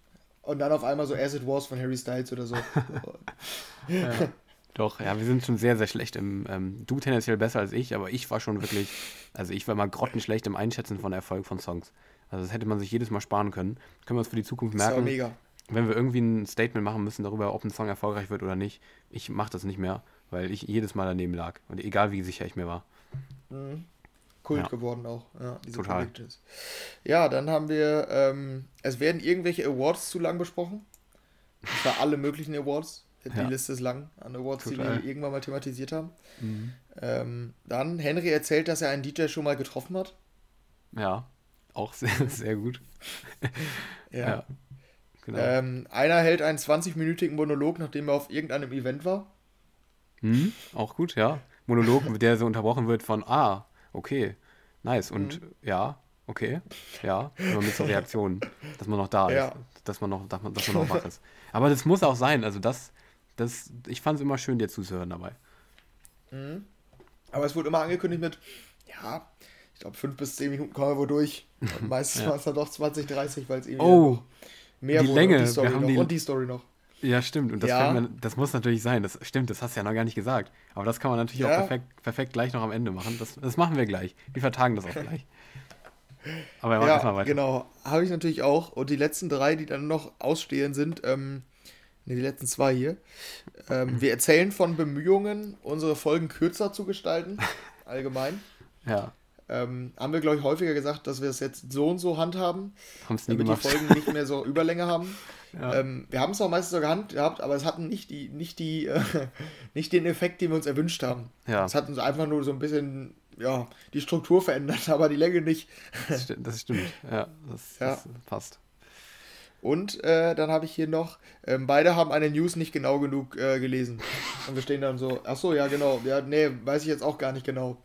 Und dann auf einmal so As It Was von Harry Styles oder so. ja. Doch, ja, wir sind schon sehr, sehr schlecht im, ähm, du tendenziell besser als ich, aber ich war schon wirklich, also ich war mal grottenschlecht im Einschätzen von Erfolg von Songs. Also das hätte man sich jedes Mal sparen können. Können wir uns für die Zukunft merken. Das war mega. wenn wir irgendwie ein Statement machen müssen darüber, ob ein Song erfolgreich wird oder nicht, ich mache das nicht mehr, weil ich jedes Mal daneben lag. Und egal wie sicher ich mir war. Mhm. Kult ja. geworden auch, ja, diese Total. Predictions. Ja, dann haben wir, ähm, es werden irgendwelche Awards zu lang besprochen. Und zwar alle möglichen Awards. Die ja. Liste ist lang an Awards, Total. die wir irgendwann mal thematisiert haben. Mhm. Ähm, dann, Henry erzählt, dass er einen DJ schon mal getroffen hat. Ja, auch sehr, sehr gut. ja. ja. Genau. Ähm, einer hält einen 20-minütigen Monolog, nachdem er auf irgendeinem Event war. Mhm, auch gut, ja. Monolog, der so unterbrochen wird von, ah, okay, nice. Und mhm. ja, okay, ja, immer mit so Reaktionen, dass man noch da ja. ist, dass man noch, dass man, dass man noch wach ist. Aber das muss auch sein, also das, das, ich fand es immer schön, dir zuzuhören dabei. Mhm. Aber es wurde immer angekündigt mit, ja, ich glaube, fünf bis zehn Minuten kommen wir wohl durch. Und meistens ja. war es dann doch 20, 30, weil es irgendwie oh, mehr die wurde Länge. Und die Story, noch, die, und die Story noch. Ja, stimmt. Und das, ja. Man, das muss natürlich sein. Das stimmt, das hast du ja noch gar nicht gesagt. Aber das kann man natürlich ja. auch perfekt, perfekt gleich noch am Ende machen. Das, das machen wir gleich. Wir vertagen das auch gleich. Aber wir ja, erstmal weiter. Genau, habe ich natürlich auch. Und die letzten drei, die dann noch ausstehen, sind, ähm, ne, die letzten zwei hier. Ähm, wir erzählen von Bemühungen, unsere Folgen kürzer zu gestalten, allgemein. Ja. Ähm, haben wir, glaube ich, häufiger gesagt, dass wir es jetzt so und so handhaben, Haben's nie damit gemacht. die Folgen nicht mehr so Überlänge haben. Ja. Ähm, wir haben es auch meistens so gehabt, aber es hatten nicht, die, nicht, die, äh, nicht den Effekt, den wir uns erwünscht haben. Ja. Es hat uns einfach nur so ein bisschen ja, die Struktur verändert, aber die Länge nicht. Das stimmt, das stimmt. ja, das, ja. das passt. Und äh, dann habe ich hier noch, äh, beide haben eine News nicht genau genug äh, gelesen. Und wir stehen dann so, ach so, ja genau, ja, nee, weiß ich jetzt auch gar nicht genau.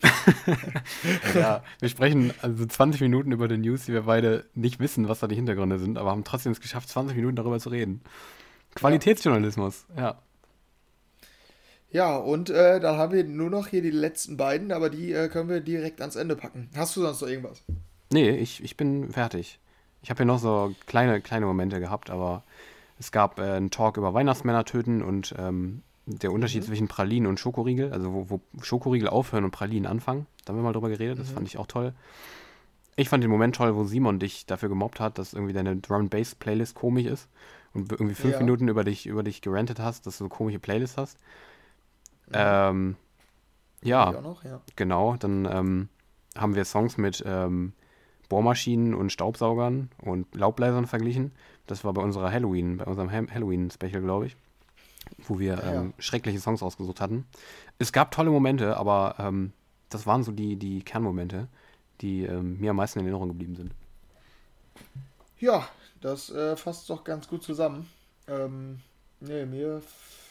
ja, wir sprechen also 20 Minuten über die News, die wir beide nicht wissen, was da die Hintergründe sind, aber haben trotzdem es geschafft, 20 Minuten darüber zu reden. Qualitätsjournalismus, ja. Ja, und äh, dann haben wir nur noch hier die letzten beiden, aber die äh, können wir direkt ans Ende packen. Hast du sonst noch irgendwas? Nee, ich, ich bin fertig. Ich habe hier noch so kleine, kleine Momente gehabt, aber es gab äh, einen Talk über Weihnachtsmänner töten und ähm, der Unterschied mhm. zwischen Pralinen und Schokoriegel, also wo, wo, Schokoriegel aufhören und Pralinen anfangen. Da haben wir mal drüber geredet, das mhm. fand ich auch toll. Ich fand den Moment toll, wo Simon dich dafür gemobbt hat, dass irgendwie deine Drum Bass Playlist komisch ist und irgendwie fünf ja. Minuten über dich, über dich gerantet hast, dass du so komische Playlist hast. Mhm. Ähm, ja, noch, ja, genau. Dann ähm, haben wir Songs mit ähm, Bohrmaschinen und Staubsaugern und Laubbläsern verglichen. Das war bei unserer Halloween, bei unserem Halloween-Special, glaube ich, wo wir ja. ähm, schreckliche Songs ausgesucht hatten. Es gab tolle Momente, aber ähm, das waren so die, die Kernmomente, die ähm, mir am meisten in Erinnerung geblieben sind. Ja, das äh, fasst doch ganz gut zusammen. Ähm, nee, mir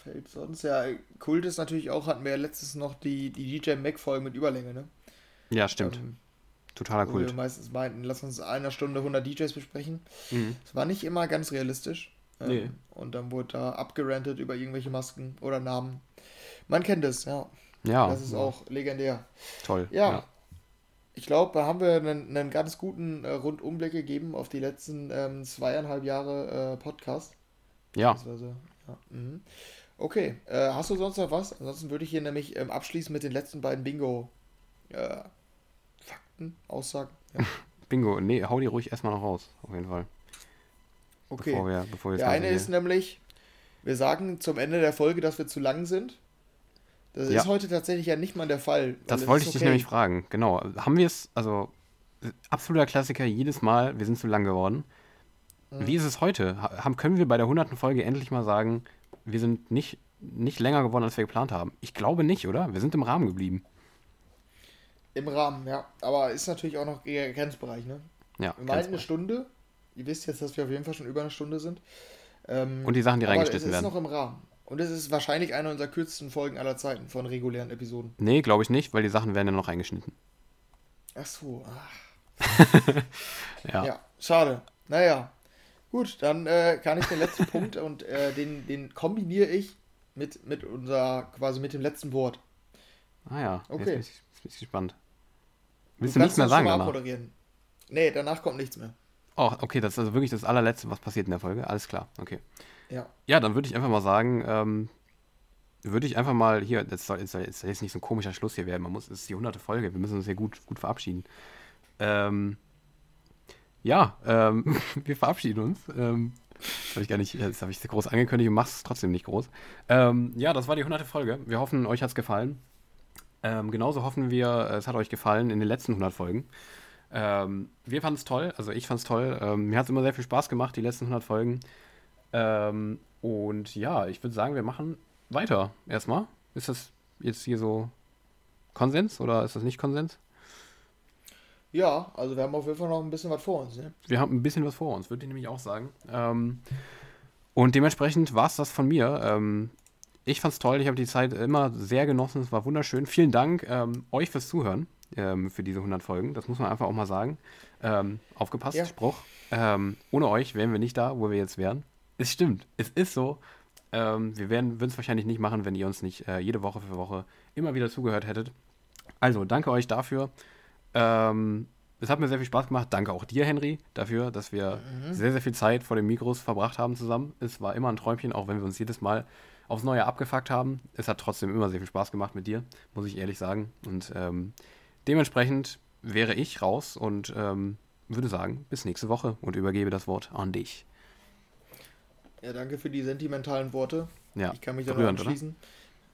fällt sonst ja. Kult ist natürlich auch, hatten wir ja letztes noch die, die DJ Mac-Folge mit Überlänge, ne? Ja, stimmt. Ähm, Totaler Kult. Wo wir meistens meinten, lass uns einer Stunde 100 DJs besprechen. Mhm. Das war nicht immer ganz realistisch. Ähm, nee. Und dann wurde da abgerantet über irgendwelche Masken oder Namen. Man kennt es, ja. Ja. Das ist ja. auch legendär. Toll. Ja. ja. Ich glaube, da haben wir einen, einen ganz guten äh, Rundumblick gegeben auf die letzten ähm, zweieinhalb Jahre äh, Podcast. Ja. ja. Mhm. Okay, äh, hast du sonst noch was? Ansonsten würde ich hier nämlich ähm, abschließen mit den letzten beiden Bingo. Äh, Fakten, Aussagen. Ja. Bingo, nee, hau die ruhig erstmal noch raus, auf jeden Fall. Okay. Bevor wir, bevor wir der eine ist nämlich, wir sagen zum Ende der Folge, dass wir zu lang sind. Das ja. ist heute tatsächlich ja nicht mal der Fall. Das wollte ich okay. dich nämlich fragen, genau. Haben wir es, also absoluter Klassiker jedes Mal, wir sind zu lang geworden. Mhm. Wie ist es heute? Haben, können wir bei der 100. Folge endlich mal sagen, wir sind nicht, nicht länger geworden, als wir geplant haben? Ich glaube nicht, oder? Wir sind im Rahmen geblieben. Im Rahmen, ja. Aber ist natürlich auch noch Grenzbereich, ne? Ja. Wir meinen eine Stunde. Ihr wisst jetzt, dass wir auf jeden Fall schon über eine Stunde sind. Ähm, und die Sachen, die reingeschnitten werden. Es ist noch im Rahmen. Und es ist wahrscheinlich eine unserer kürzesten Folgen aller Zeiten von regulären Episoden. Nee, glaube ich nicht, weil die Sachen werden ja noch reingeschnitten. Ach so. Ach. ja. ja, schade. Naja. Gut, dann äh, kann ich den letzten Punkt und äh, den, den kombiniere ich mit, mit unser, quasi mit dem letzten Wort. Ah ja, okay. Jetzt bin ich, bin ich gespannt. Willst du, du nichts mehr sagen danach? Nee, danach kommt nichts mehr. Oh, okay, das ist also wirklich das allerletzte, was passiert in der Folge. Alles klar, okay. Ja. Ja, dann würde ich einfach mal sagen, ähm, würde ich einfach mal hier, das soll, das soll jetzt nicht so ein komischer Schluss hier werden, man muss, es ist die hunderte Folge, wir müssen uns hier gut, gut verabschieden. Ähm, ja, ähm, wir verabschieden uns. Ähm, Das habe ich gar nicht, das habe ich groß angekündigt und mach's es trotzdem nicht groß. Ähm, ja, das war die 100. Folge. Wir hoffen, euch hat es gefallen. Ähm, genauso hoffen wir, es hat euch gefallen in den letzten 100 Folgen. Ähm, wir fanden es toll, also ich fand es toll. Ähm, mir hat es immer sehr viel Spaß gemacht, die letzten 100 Folgen. Ähm, und ja, ich würde sagen, wir machen weiter erstmal. Ist das jetzt hier so Konsens oder ist das nicht Konsens? Ja, also wir haben auf jeden Fall noch ein bisschen was vor uns. Ne? Wir haben ein bisschen was vor uns, würde ich nämlich auch sagen. Ähm, und dementsprechend war es das von mir. Ähm, ich fand es toll, ich habe die Zeit immer sehr genossen, es war wunderschön. Vielen Dank ähm, euch fürs Zuhören ähm, für diese 100 Folgen, das muss man einfach auch mal sagen. Ähm, aufgepasst, ja. Spruch. Ähm, ohne euch wären wir nicht da, wo wir jetzt wären. Es stimmt, es ist so. wir würden es wahrscheinlich nicht machen, wenn ihr uns nicht äh, jede Woche für Woche immer wieder zugehört hättet. Also, danke euch dafür. Ähm, es hat mir sehr viel Spaß gemacht. Danke auch dir, Henry, dafür, dass wir mhm. sehr, sehr viel Zeit vor den Mikros verbracht haben zusammen. Es war immer ein Träumchen, auch wenn wir uns jedes Mal aufs Neue abgefuckt haben. Es hat trotzdem immer sehr viel Spaß gemacht mit dir, muss ich ehrlich sagen. Und ähm, dementsprechend wäre ich raus und ähm, würde sagen, bis nächste Woche und übergebe das Wort an dich. Ja, danke für die sentimentalen Worte. Ja, ich kann mich da anschließen.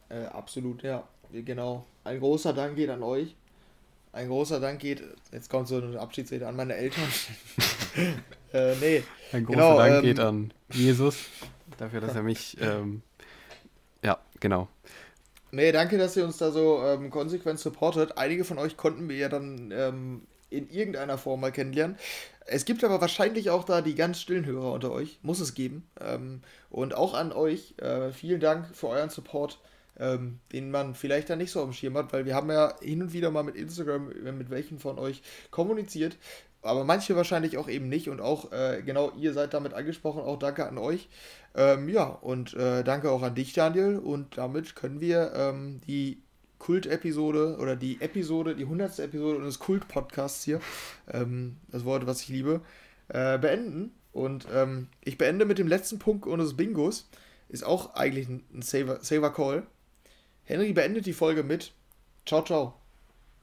Äh, absolut, ja. Genau. Ein großer Dank geht an euch. Ein großer Dank geht, jetzt kommt so eine Abschiedsrede an meine Eltern. äh, nee. Ein großer genau, Dank ähm, geht an Jesus dafür, dass er mich, ähm, genau. Nee, danke, dass ihr uns da so ähm, konsequent supportet. Einige von euch konnten wir ja dann ähm, in irgendeiner Form mal kennenlernen. Es gibt aber wahrscheinlich auch da die ganz stillen Hörer unter euch. Muss es geben. Ähm, und auch an euch. Äh, vielen Dank für euren Support ähm, den man vielleicht dann nicht so am Schirm hat, weil wir haben ja hin und wieder mal mit Instagram, äh, mit welchen von euch kommuniziert, aber manche wahrscheinlich auch eben nicht und auch äh, genau ihr seid damit angesprochen, auch danke an euch. Ähm, ja, und äh, danke auch an dich, Daniel, und damit können wir ähm, die Kult-Episode oder die Episode, die 100. Episode unseres Kult-Podcasts hier, ähm, das Wort, was ich liebe, äh, beenden. Und ähm, ich beende mit dem letzten Punkt unseres Bingos. Ist auch eigentlich ein Saver, Saver Call. Henry beendet die Folge mit Ciao, ciao.